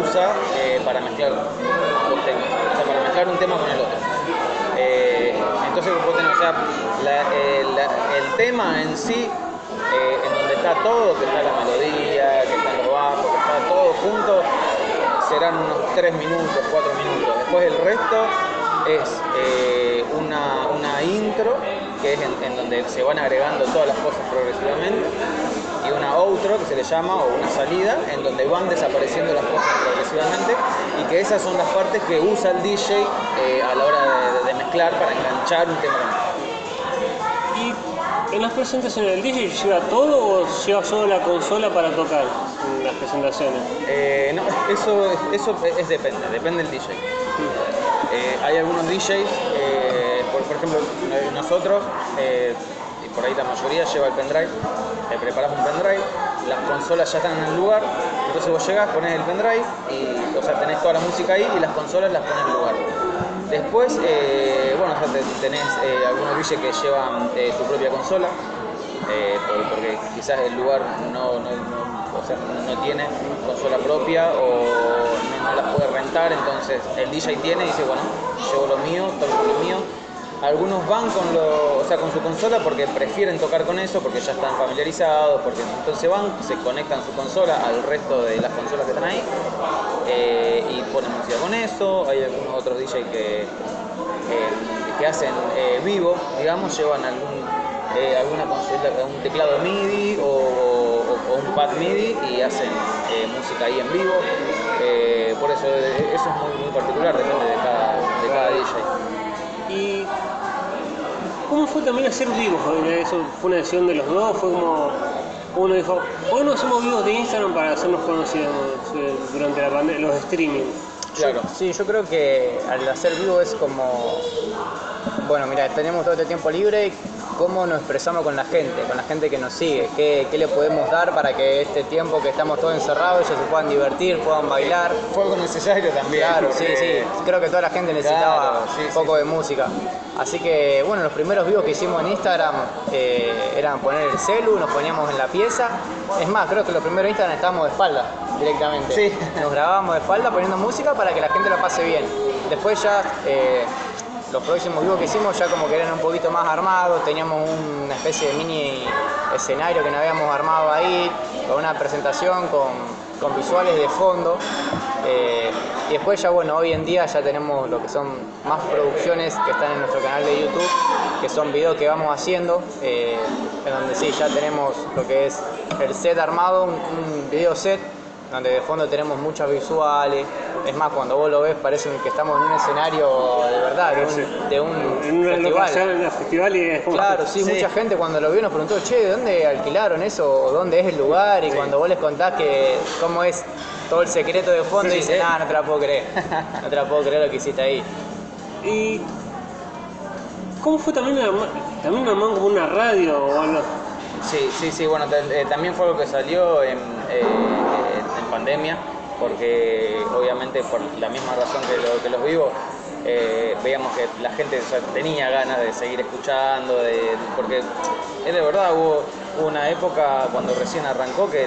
usa eh, para mezclar los temas. O sea, para mezclar un tema con el otro. Eh, entonces el tema en sí, en donde está todo, que está la melodía, que están los bajos, que está todo junto, serán unos 3 minutos, 4 minutos. Después el resto es eh, una, una intro, que es en, en donde se van agregando todas las cosas progresivamente, y una outro, que se le llama, o una salida, en donde van desapareciendo las cosas progresivamente, y que esas son las partes que usa el DJ eh, a la hora de, de mezclar para enganchar un tema. Y en las presentaciones, ¿el DJ lleva todo o lleva solo la consola para tocar en las presentaciones? Eh, no, eso, eso es depende, depende del DJ. Eh, hay algunos DJs, eh, por, ejemplo, nosotros, eh, y por ahí la mayoría lleva el pendrive, preparas un pendrive, las consolas ya están en el lugar, entonces vos llegás, pones el pendrive y o sea, tenés toda la música ahí y las consolas las pones en el lugar. Después, bueno, o sea, te- tenés algunos DJs que llevan su propia consola, por- porque quizás el lugar no- o sea, no tiene consola propia o no, no la puede rentar, entonces el DJ tiene y dice, bueno, llevo lo mío, toco lo mío. Algunos van con, lo, o sea, con su consola porque prefieren tocar con eso, porque ya están familiarizados, porque entonces van, se conectan su consola al resto de las consolas que están ahí eh, y ponen música con eso. Hay algunos otros DJ que, eh, que hacen eh, vivo, digamos, llevan algún, alguna consola, un teclado MIDI o un pad MIDI y hacen eh, música ahí en vivo. Eh, por eso eh, eso es muy, muy particular, depende de cada, de cada DJ. ¿Y cómo fue también hacer vivos? ¿Eso fue una decisión de los dos? ¿Fue como uno dijo, hoy no hacemos vivos de Instagram para hacernos conocidos durante la pandemia, los streaming? Claro. Sí, yo creo que al hacer vivo es como, bueno, mira, tenemos todo este tiempo libre, ¿cómo nos expresamos con la gente, con la gente que nos sigue? ¿Qué, qué le podemos dar para que este tiempo que estamos todos encerrados ellos se puedan divertir, puedan bailar? Fue algo necesario también. Claro, sí, porque- sí. Creo que toda la gente necesitaba Claro, sí, un poco sí. de música. Así que, bueno, los primeros vivos que hicimos en Instagram eh, eran poner el celu, nos poníamos en la pieza. Es más, creo que los primeros Instagram estábamos de espalda directamente. Sí. Nos grabábamos de espalda poniendo música para que la gente la pase bien. Después ya, eh, los próximos vivos que hicimos ya como que eran un poquito más armados, teníamos una especie de mini escenario que nos habíamos armado ahí, con una presentación, con, con visuales de fondo. Eh, y después ya, bueno, hoy en día ya tenemos lo que son más producciones que están en nuestro canal de YouTube, que son videos que vamos haciendo, eh, en donde sí, ya tenemos lo que es el set armado, un, un video set, donde de fondo tenemos muchas visuales. Es más, cuando vos lo ves parece que estamos en un escenario de verdad, de un, de un En una festival. y es como... Claro, sí, Sí. mucha gente cuando lo vio nos preguntó, che, ¿de dónde alquilaron eso? ¿O ¿Dónde es el lugar? Y cuando vos les contás que cómo es todo el secreto de fondo, Sí, dicen, sí. ah, no te la puedo creer. No te la puedo creer lo que hiciste ahí. ¿Y cómo fue también armar, también como una radio o algo? Sí, sí, sí, bueno, eh, también fue algo que salió en, eh, en pandemia, porque obviamente por la misma razón que, lo- que los vivos, eh, veíamos que la gente tenía ganas de seguir escuchando, de- porque es de verdad, hubo, una época cuando recién arrancó que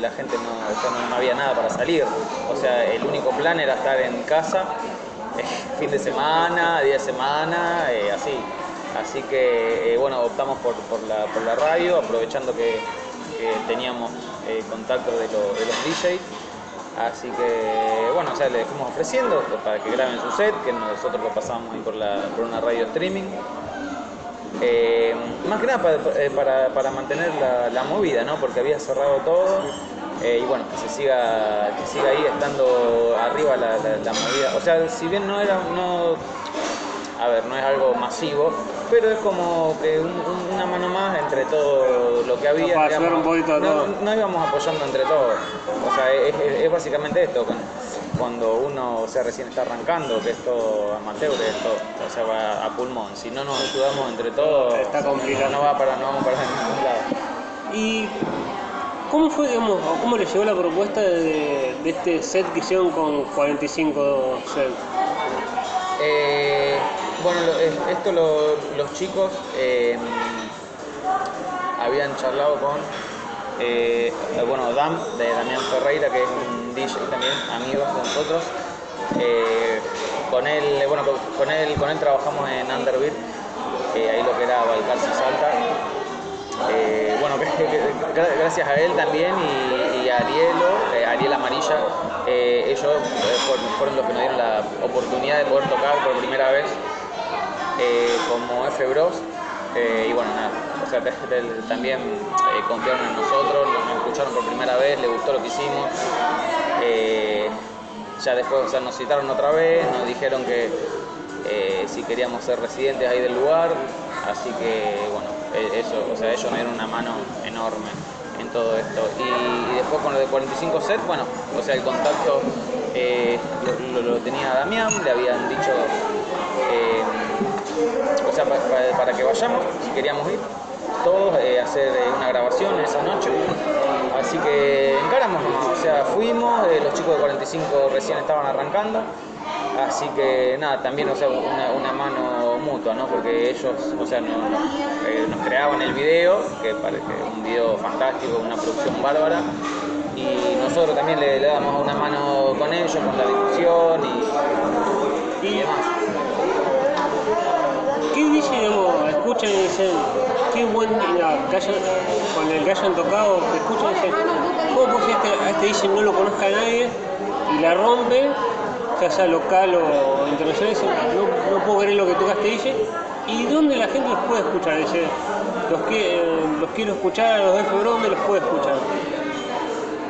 la gente no, no- había nada para salir, o sea, el único plan era estar en casa, (laughs) fin de semana, día de semana, eh, así. Así que, eh, bueno, optamos por, por la, por la radio, aprovechando que, teníamos contacto de, lo- de los DJs. Así que, bueno, o sea, le fuimos ofreciendo para que graben su set, que nosotros lo pasamos ahí por, la, por una radio streaming. Eh, más que nada para, eh, para- para mantener la, movida, ¿no? Porque había cerrado todo. eh, y bueno, que se siga, que siga ahí estando arriba la- la movida. O sea, si bien no era, no, a ver, no es algo masivo, pero es como que un- un- una mano más entre todo lo que había. Para ayudar un poquito no, todo. no íbamos apoyando entre todos. O sea, es, es- es básicamente esto, cuando uno o sea, recién está arrancando, que esto amateur, esto o sea, va a pulmón. Si no nos ayudamos entre todos, Está complicado. no va para, no vamos para ningún lado. ¿Y cómo fue, digamos, o cómo le llegó la propuesta de, de este set que hicieron con 45 cent? Eh, bueno, es- esto lo- los chicos eh, habían charlado con, eh, eh, bueno, Dam, de Damián Ferreira, que es un DJ también, amigo de nosotros. Eh, con él, eh, bueno, con, él, con él trabajamos en Underbeat, eh, ahí lo que era Balcarce Salta. Eh, bueno, (laughs) gracias a él también y, y a Arielo, eh, Ariel Amarilla, eh, ellos eh, fueron los que nos dieron la oportunidad de poder tocar por primera vez eh, como F Bros. Eh, y bueno, nada, o sea, también eh, confiaron en nosotros, nos, escucharon por primera vez, les gustó lo que hicimos. Ya después o sea, nos citaron otra vez, nos dijeron que si queríamos ser residentes ahí del lugar, así que bueno, eso, o sea, ellos nos dieron una mano enorme en todo esto. Y, después con lo de 45 set, bueno, o sea, el contacto lo, lo- tenía Damián, le habían dicho, o sea, pa- pa- para que vayamos, si queríamos ir todos, eh, hacer eh, una grabación esa noche. Así que encaramos o sea, fuimos, eh, los chicos de 45 recién estaban arrancando, así que nada, también, o sea, una, mano mutua, ¿no? Porque ellos, o sea, eh, nos creaban el video, que parece un video fantástico, una producción bárbara, y nosotros también le, le damos una mano con ellos, con la difusión y, y demás. ¿Qué DJ, digamos, escuchan y dicen, qué buen, con el que hayan tocado, que escuchan y dicen, ¿cómo puede ser que a este DJ no lo conozca nadie y la rompe, ya sea local o internacional, dicen, no, puedo creer lo que toca este DJ? ¿Y dónde la gente los puede escuchar? Dice, los, que, los quiero escuchar, los de ¿dónde los puede escuchar?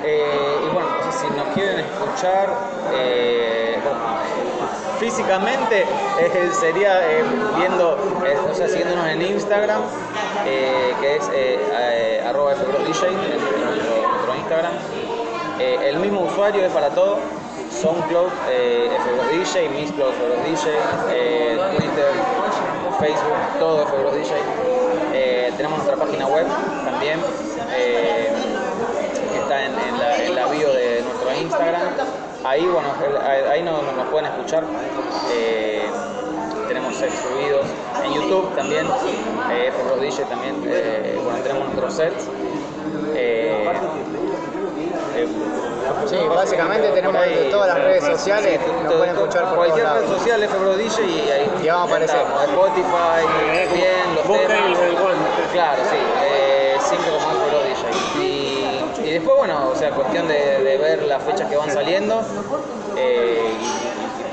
Eh, y bueno, si nos quieren escuchar eh, físicamente, sería eh, viendo, eh, o sea, siguiéndonos en Instagram, eh, que es arroba es nuestro, nuestro Instagram. El mismo usuario es para todo, SoundCloud, eh, fbrosdj, Mixcloud, fbrosdj, eh, Twitter, Facebook, todo. Eh, tenemos nuestra página web también. que está en, en la, en la bio de nuestro Instagram. Ahí, bueno, ahí nos, nos pueden escuchar. Eh, tenemos sets subidos en YouTube también, eh, F DJ también, eh, bueno, tenemos nuestros sets. Eh, eh, Sí, básicamente tenemos ahí, de todas las redes sociales, sí, nos pueden escuchar por cualquier red social, F DJ y ahí Y vamos a aparecer. Spotify, bien, los temas. el. Claro, sí, eh, siempre como Afro DJ. Y, después, bueno, o sea, cuestión de, ver las fechas que van saliendo eh,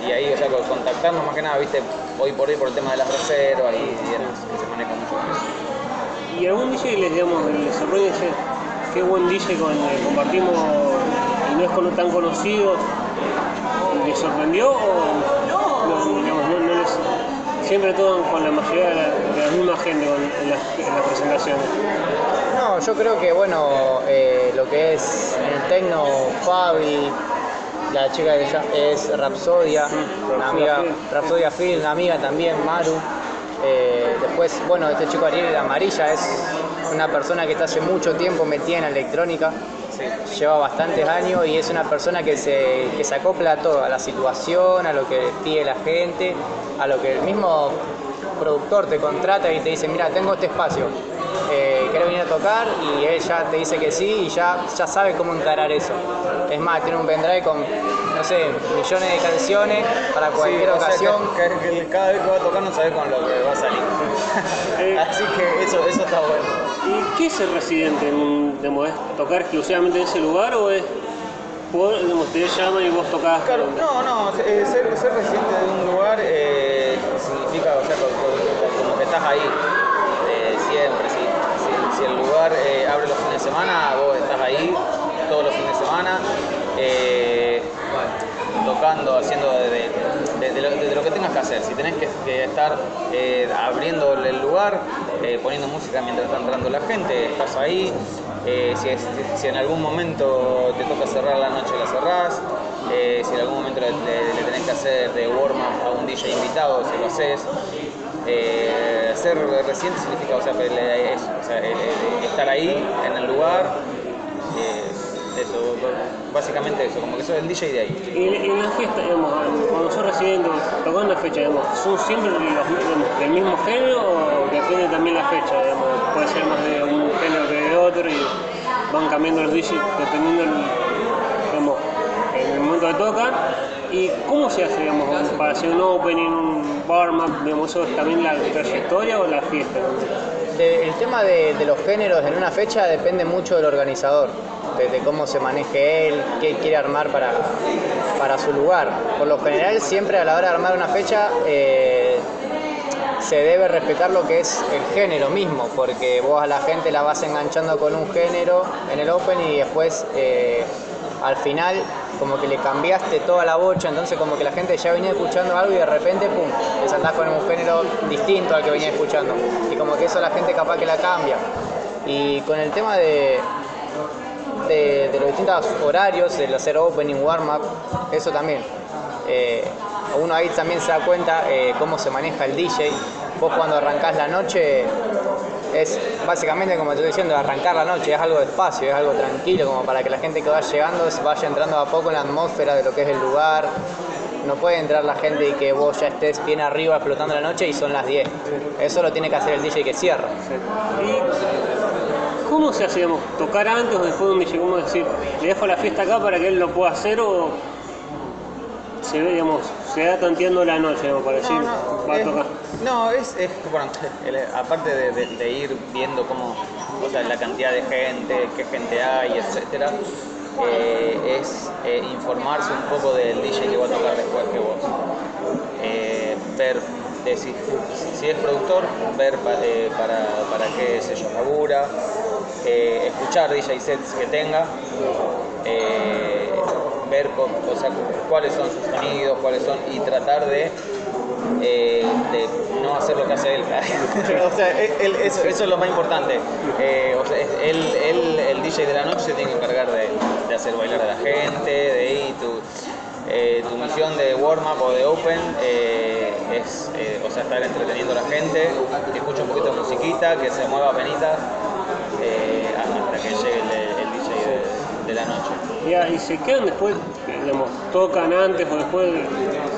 y, ahí, o sea, con- contactarnos más que nada, viste, hoy por hoy por el tema de las reservas y, y demás, que se maneja mucho con eso. Y algún DJ les, digamos, les sorprende dice, qué buen DJ con el compartimos y no es cono- tan conocido, ¿les sorprendió o no les- siempre todo con la mayoría de la, gente con- en, las, en las presentaciones? No, yo creo que bueno, eh, lo que es el tecno, Fabi, la chica que ya es Rapsodia, una amiga, Rapsodia Film, una amiga también, Maru. Eh, después, bueno, este chico Ariel Amarilla es una persona que está hace mucho tiempo metida en la electrónica lleva bastantes años y es una persona que se, que se acopla a todo, a la situación, a lo que pide la gente, a lo que el mismo productor te contrata y te dice, mira, tengo este espacio, eh, ¿querés venir a tocar? Y él ya te dice que sí y ya, ya sabe cómo encarar eso. Es más, tiene un pendrive con, no sé, millones de canciones para cualquier Sí, ocasión. que- que cada vez que va a tocar no sabes con lo que va a salir. (laughs) Eh, Así que eso, eso está bueno. ¿Y qué es ser residente? en un- digamos, ¿Es tocar exclusivamente en ese lugar o es te llaman y vos tocás? Claro, no, no, eh, ser, ser residente de un lugar eh, o sea, co- co- como que estás ahí eh, siempre. Si, si- el lugar eh, abre los fines de semana, vos estás ahí todos los fines de semana, eh, tocando, haciendo de, de- lo, que tengas que hacer. Si tenés que, estar abriendo el lugar, poniendo música mientras está entrando la gente, estás ahí. Si, si en algún momento te toca cerrar la noche, la cerrás. Eh, si en algún momento le, tenés que hacer de warm-up a un DJ invitado, si lo haces. Eh, ser reciente significa o sea, estar ahí en el lugar. eh, eso, básicamente eso, como que soy el DJ de ahí. Y en, las fiestas, digamos, cuando sos residente, tocando una fecha, digamos, ¿son siempre del mismo género o depende también la fecha? Digamos, puede ser más de un género que de otro y van cambiando los DJs dependiendo el, digamos, que tocan. ¿Y cómo se hace, digamos, para hacer un opening, un warm-up, digamos, eso es también la trayectoria o la fiesta? El tema de, los géneros en una fecha depende mucho del organizador, de cómo se maneje él, qué quiere armar para, para su lugar. Por lo general, siempre a la hora de armar una fecha eh, se debe respetar lo que es el género mismo, porque vos a la gente la vas enganchando con un género en el Open y después eh, al final como que le cambiaste toda la bocha, entonces como que la gente ya venía escuchando algo y de repente, pum, le saltás con un género distinto al que venía escuchando. Y como que eso la gente capaz que la cambia. Y con el tema de, de, de los distintos horarios, el hacer opening, warm-up, eso también. Eh, uno ahí también se da cuenta eh, cómo se maneja el DJ. Vos cuando arrancás la noche es básicamente como te estoy diciendo, arrancar la noche, es algo despacio, es algo tranquilo, como para que la gente que va llegando se vaya entrando a poco en la atmósfera de lo que es el lugar. No puede entrar la gente y que vos ya estés bien arriba explotando la noche y son las 10. Eso lo tiene que hacer el DJ que cierra. ¿Y cómo se hace, digamos, tocar antes o después de un DJ? ¿Cómo decir, le dejo la fiesta acá para que él lo pueda hacer o se ve, digamos, se va tanteando la noche, digamos, para decir, va a tocar? No, es, es bueno, el- aparte de, de- ir viendo cómo, o sea, la cantidad de gente, qué gente hay, etcétera, eh, es eh, informarse un poco del DJ que va a tocar después que vos. Eh, ver si, es productor, ver pa- para, para qué sello labura, escuchar DJ sets que tenga, ver o sea, cuáles son sus sonidos, cuáles son, y tratar de, eh, de no hacer lo que hace él. (laughs) o sea, él- eso, eso es lo más importante. Eh, o sea, él, el DJ de la noche se tiene que encargar de, de hacer bailar a la gente, de tu, eh, tu misión de warm-up o de open eh, es eh, o sea, estar entreteniendo a la gente, que escuche un poquito de musiquita, que se mueva penita eh, hasta que llegue el, de, la noche. Ya, y se quedan después, digamos, tocan antes o después,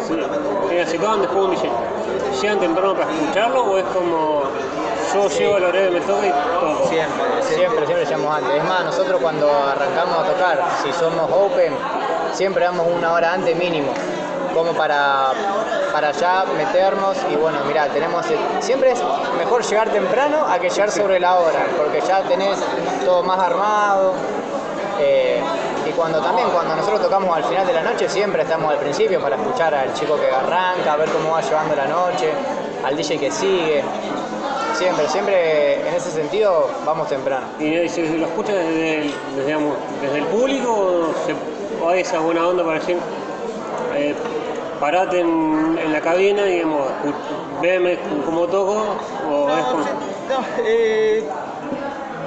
se, ya, se quedan después. ¿Llegan temprano para escucharlo o es como yo llego a la hora que me toca y toco? Siempre, Siempre, siempre llamamos antes. Es más, nosotros cuando arrancamos a tocar, si somos open, siempre damos una hora antes mínimo, como para, para ya meternos y bueno, mira, tenemos, siempre es mejor llegar temprano a que llegar sobre la hora, porque ya tenés todo más armado. Eh, y cuando también, cuando nosotros tocamos al final de la noche, siempre estamos al principio para escuchar al chico que arranca, ver cómo va llevando la noche, al DJ que sigue. Siempre, siempre en ese sentido vamos temprano. ¿Y se lo escucha desde el, desde, digamos, desde el público o, se, o hay esa buena onda para decir, eh, parate en, en la cabina y escu- veme cómo toco o es como... No, eh,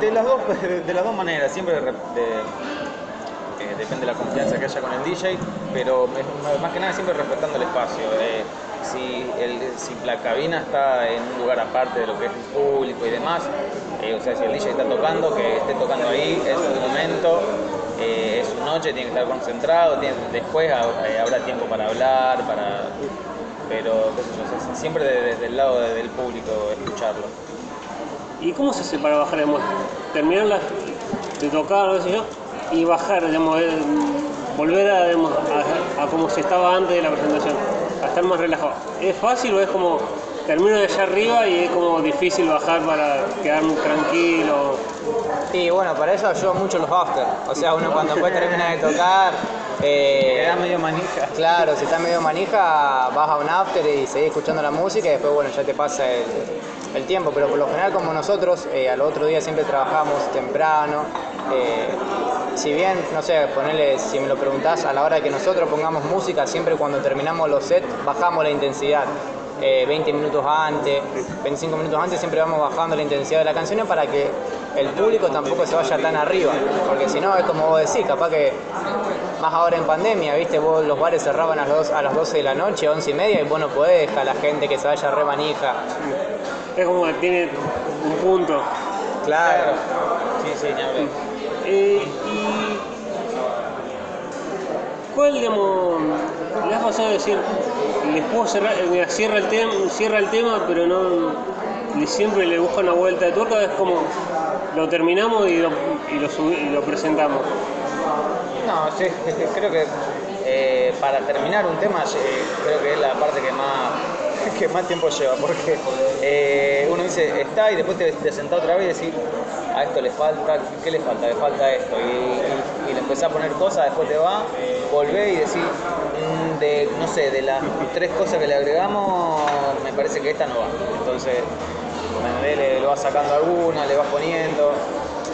de, las dos, de las dos maneras, siempre de- eh, depende de la confianza que haya con el DJ, pero más que nada siempre respetando el espacio. eh, si, el, si la cabina está en un lugar aparte de lo que es el público y demás, eh, o sea, si el DJ está tocando, que esté tocando ahí, es su momento, es su noche, tiene que estar concentrado, tiene- después ha- habrá tiempo para hablar, para pero qué yo, o siempre de- desde el lado de- del público escucharlo. ¿Y cómo se hace para bajar, digamos, terminar la- de tocar, qué sé yo, y bajar, digamos, eh, volver a, digamos, a, a como se estaba antes de la presentación, a estar más relajado? ¿Es fácil o es como termino de allá arriba y es como difícil bajar para quedarme tranquilo? Y bueno, para eso ayudan mucho los after. O sea, uno cuando después termina de tocar, eh, Queda medio manija. claro, si está medio manija, vas a un after y seguís escuchando la música y después, bueno, ya te pasa el, el tiempo. Pero por lo general, como nosotros, eh, al otro día siempre trabajamos temprano. eh, si bien, no sé, ponerle, si me lo preguntás, a la hora que nosotros pongamos música, siempre cuando terminamos los sets, bajamos la intensidad. eh, 20 minutos antes, 25 minutos antes, siempre vamos bajando la intensidad de las canciones para que el público tampoco se vaya tan arriba, porque si no es como vos decís, capaz que más ahora en pandemia, viste, vos los bares cerraban a, las dos- a las 12 de la noche, 11 y media, y vos no podés dejar a la gente que se vaya re manija. Es como que tiene un punto. Claro. Sí, sí, hablar. Eh, y ¿cuál, digamos, le has pasado a decir, les puedo cerrar, eh, mira, cierra el, tema, cierra el tema, pero no, siempre le busca una vuelta de tuerca, es como, lo terminamos y lo, y lo, subi- y lo presentamos. No, sí, (laughs) creo que eh, para terminar un tema eh, creo que es la parte que más, (laughs) que más tiempo lleva, porque eh, uno dice está y después te, te sentás otra vez y decís a esto le falta, ¿qué le falta? Le falta esto. Y, le empezás a poner cosas, después te va, volvés y decís, mm, de, no sé, de las tres cosas que le agregamos, me parece que esta no va. Entonces, le, le vas sacando alguna, le vas poniendo.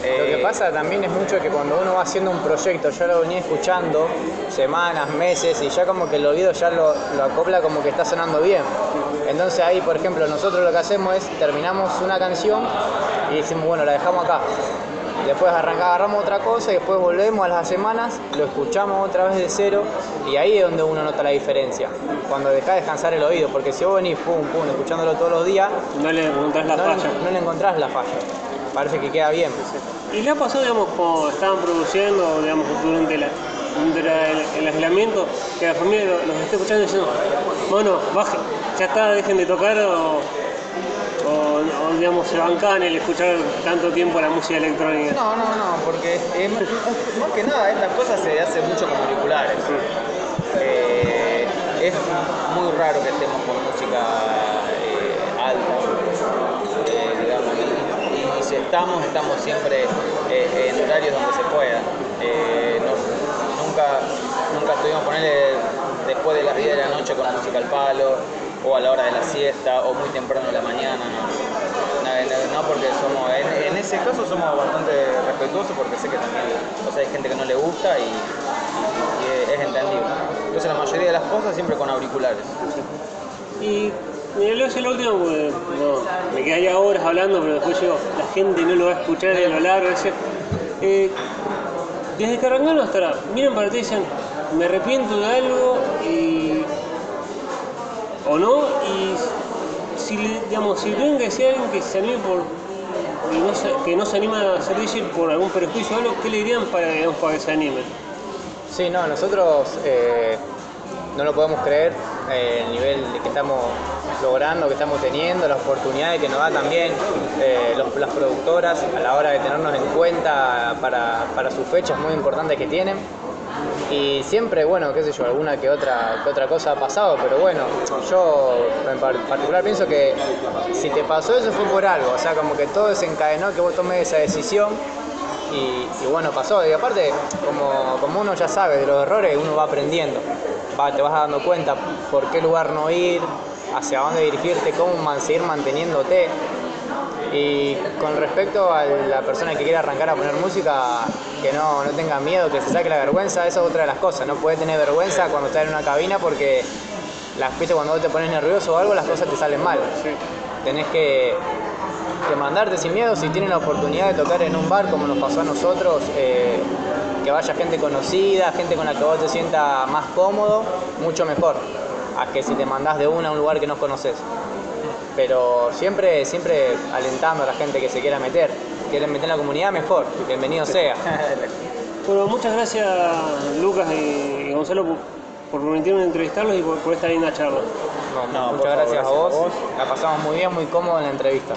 Lo que Eh, pasa también es mucho que cuando uno va haciendo un proyecto, yo lo venía escuchando semanas, meses, y ya como que el oído ya lo, lo acopla como que está sonando bien. Entonces ahí, por ejemplo, nosotros lo que hacemos es terminamos una canción y decimos, bueno, la dejamos acá. Después arranca- agarramos otra cosa y después volvemos a las semanas, lo escuchamos otra vez de cero y ahí es donde uno nota la diferencia. Cuando deja descansar el oído, porque si vos venís pum pum escuchándolo todos los días, No le encontrás la no, falla. no le encontrás la falla. Parece que queda bien. ¿Y le ha pasado, digamos, cuando estaban produciendo, digamos, durante, la, durante la- el, el aislamiento, que la familia lo- los esté escuchando y diciendo, bueno, baje, ya está, dejen de tocar o, o, o, digamos, se bancan el escuchar tanto tiempo la música electrónica? No, no, no, porque eh, más, más que nada estas cosas se hacen mucho con auriculares. Eh, es muy raro que estemos con música eh, alta, eh, digamos, y, y si estamos, estamos siempre eh, en horarios donde se pueda. Eh, nunca, nunca estuvimos ponerle después de las 10 de la noche con música al palo, o a la hora de la siesta, o muy temprano en la mañana, no. No, porque somos, en, ese caso somos bastante respetuosos porque sé que también o sea, hay gente que no le gusta y es entendible. Entonces la mayoría de las cosas siempre con auriculares. Y mira, lo hice la última porque me quedaría horas hablando, pero después digo, la gente no lo va a escuchar de lo largo. ese- Eh, desde que arrancaron hasta ahora, miren para ti y dicen, me arrepiento de algo y. o no, y si, digamos, si tienen que decir a alguien que se anime por. y no se- que no se anima a ser DJ por algún prejuicio o algo, ¿qué le dirían para, digamos, para que se anime? Sí, no, nosotros eh, no lo podemos creer, eh, el nivel que estamos logrando, que estamos teniendo, las oportunidades que nos da también eh, las productoras a la hora de tenernos en cuenta para, sus fechas muy importantes que tienen. Y siempre, bueno, qué sé yo, alguna que otra, otra cosa ha pasado, pero bueno, yo en par- particular pienso que si te pasó eso fue por algo, o sea, como que todo desencadenó que vos tomes esa decisión y, bueno, pasó. Y aparte, como, como uno ya sabe de los errores, uno va aprendiendo. Te vas dando cuenta por qué lugar no ir, hacia dónde dirigirte, cómo man- seguir manteniéndote. Y con respecto a la persona que quiere arrancar a poner música, que no, no tenga miedo, que se saque la vergüenza, eso es otra de las cosas. No puedes tener vergüenza cuando estás en una cabina porque las viste cuando vos te pones nervioso o algo, las cosas te salen mal. Tenés que, que mandarte sin miedo si tienen la oportunidad de tocar en un bar como nos pasó a nosotros, eh, que vaya gente conocida, gente con la que vos te sientas más cómodo, mucho mejor, a que si te mandás de una a un lugar que no conoces. Pero siempre, siempre alentando a la gente que se quiera meter, quieren meter en la comunidad, mejor, bienvenido (laughs) sea. Bueno, muchas gracias Lucas y Gonzalo por, permitirme entrevistarlos y por, por esta linda charla. No, No, por muchas favor, gracias, a gracias a vos. vos. La pasamos muy bien, muy cómodo en la entrevista.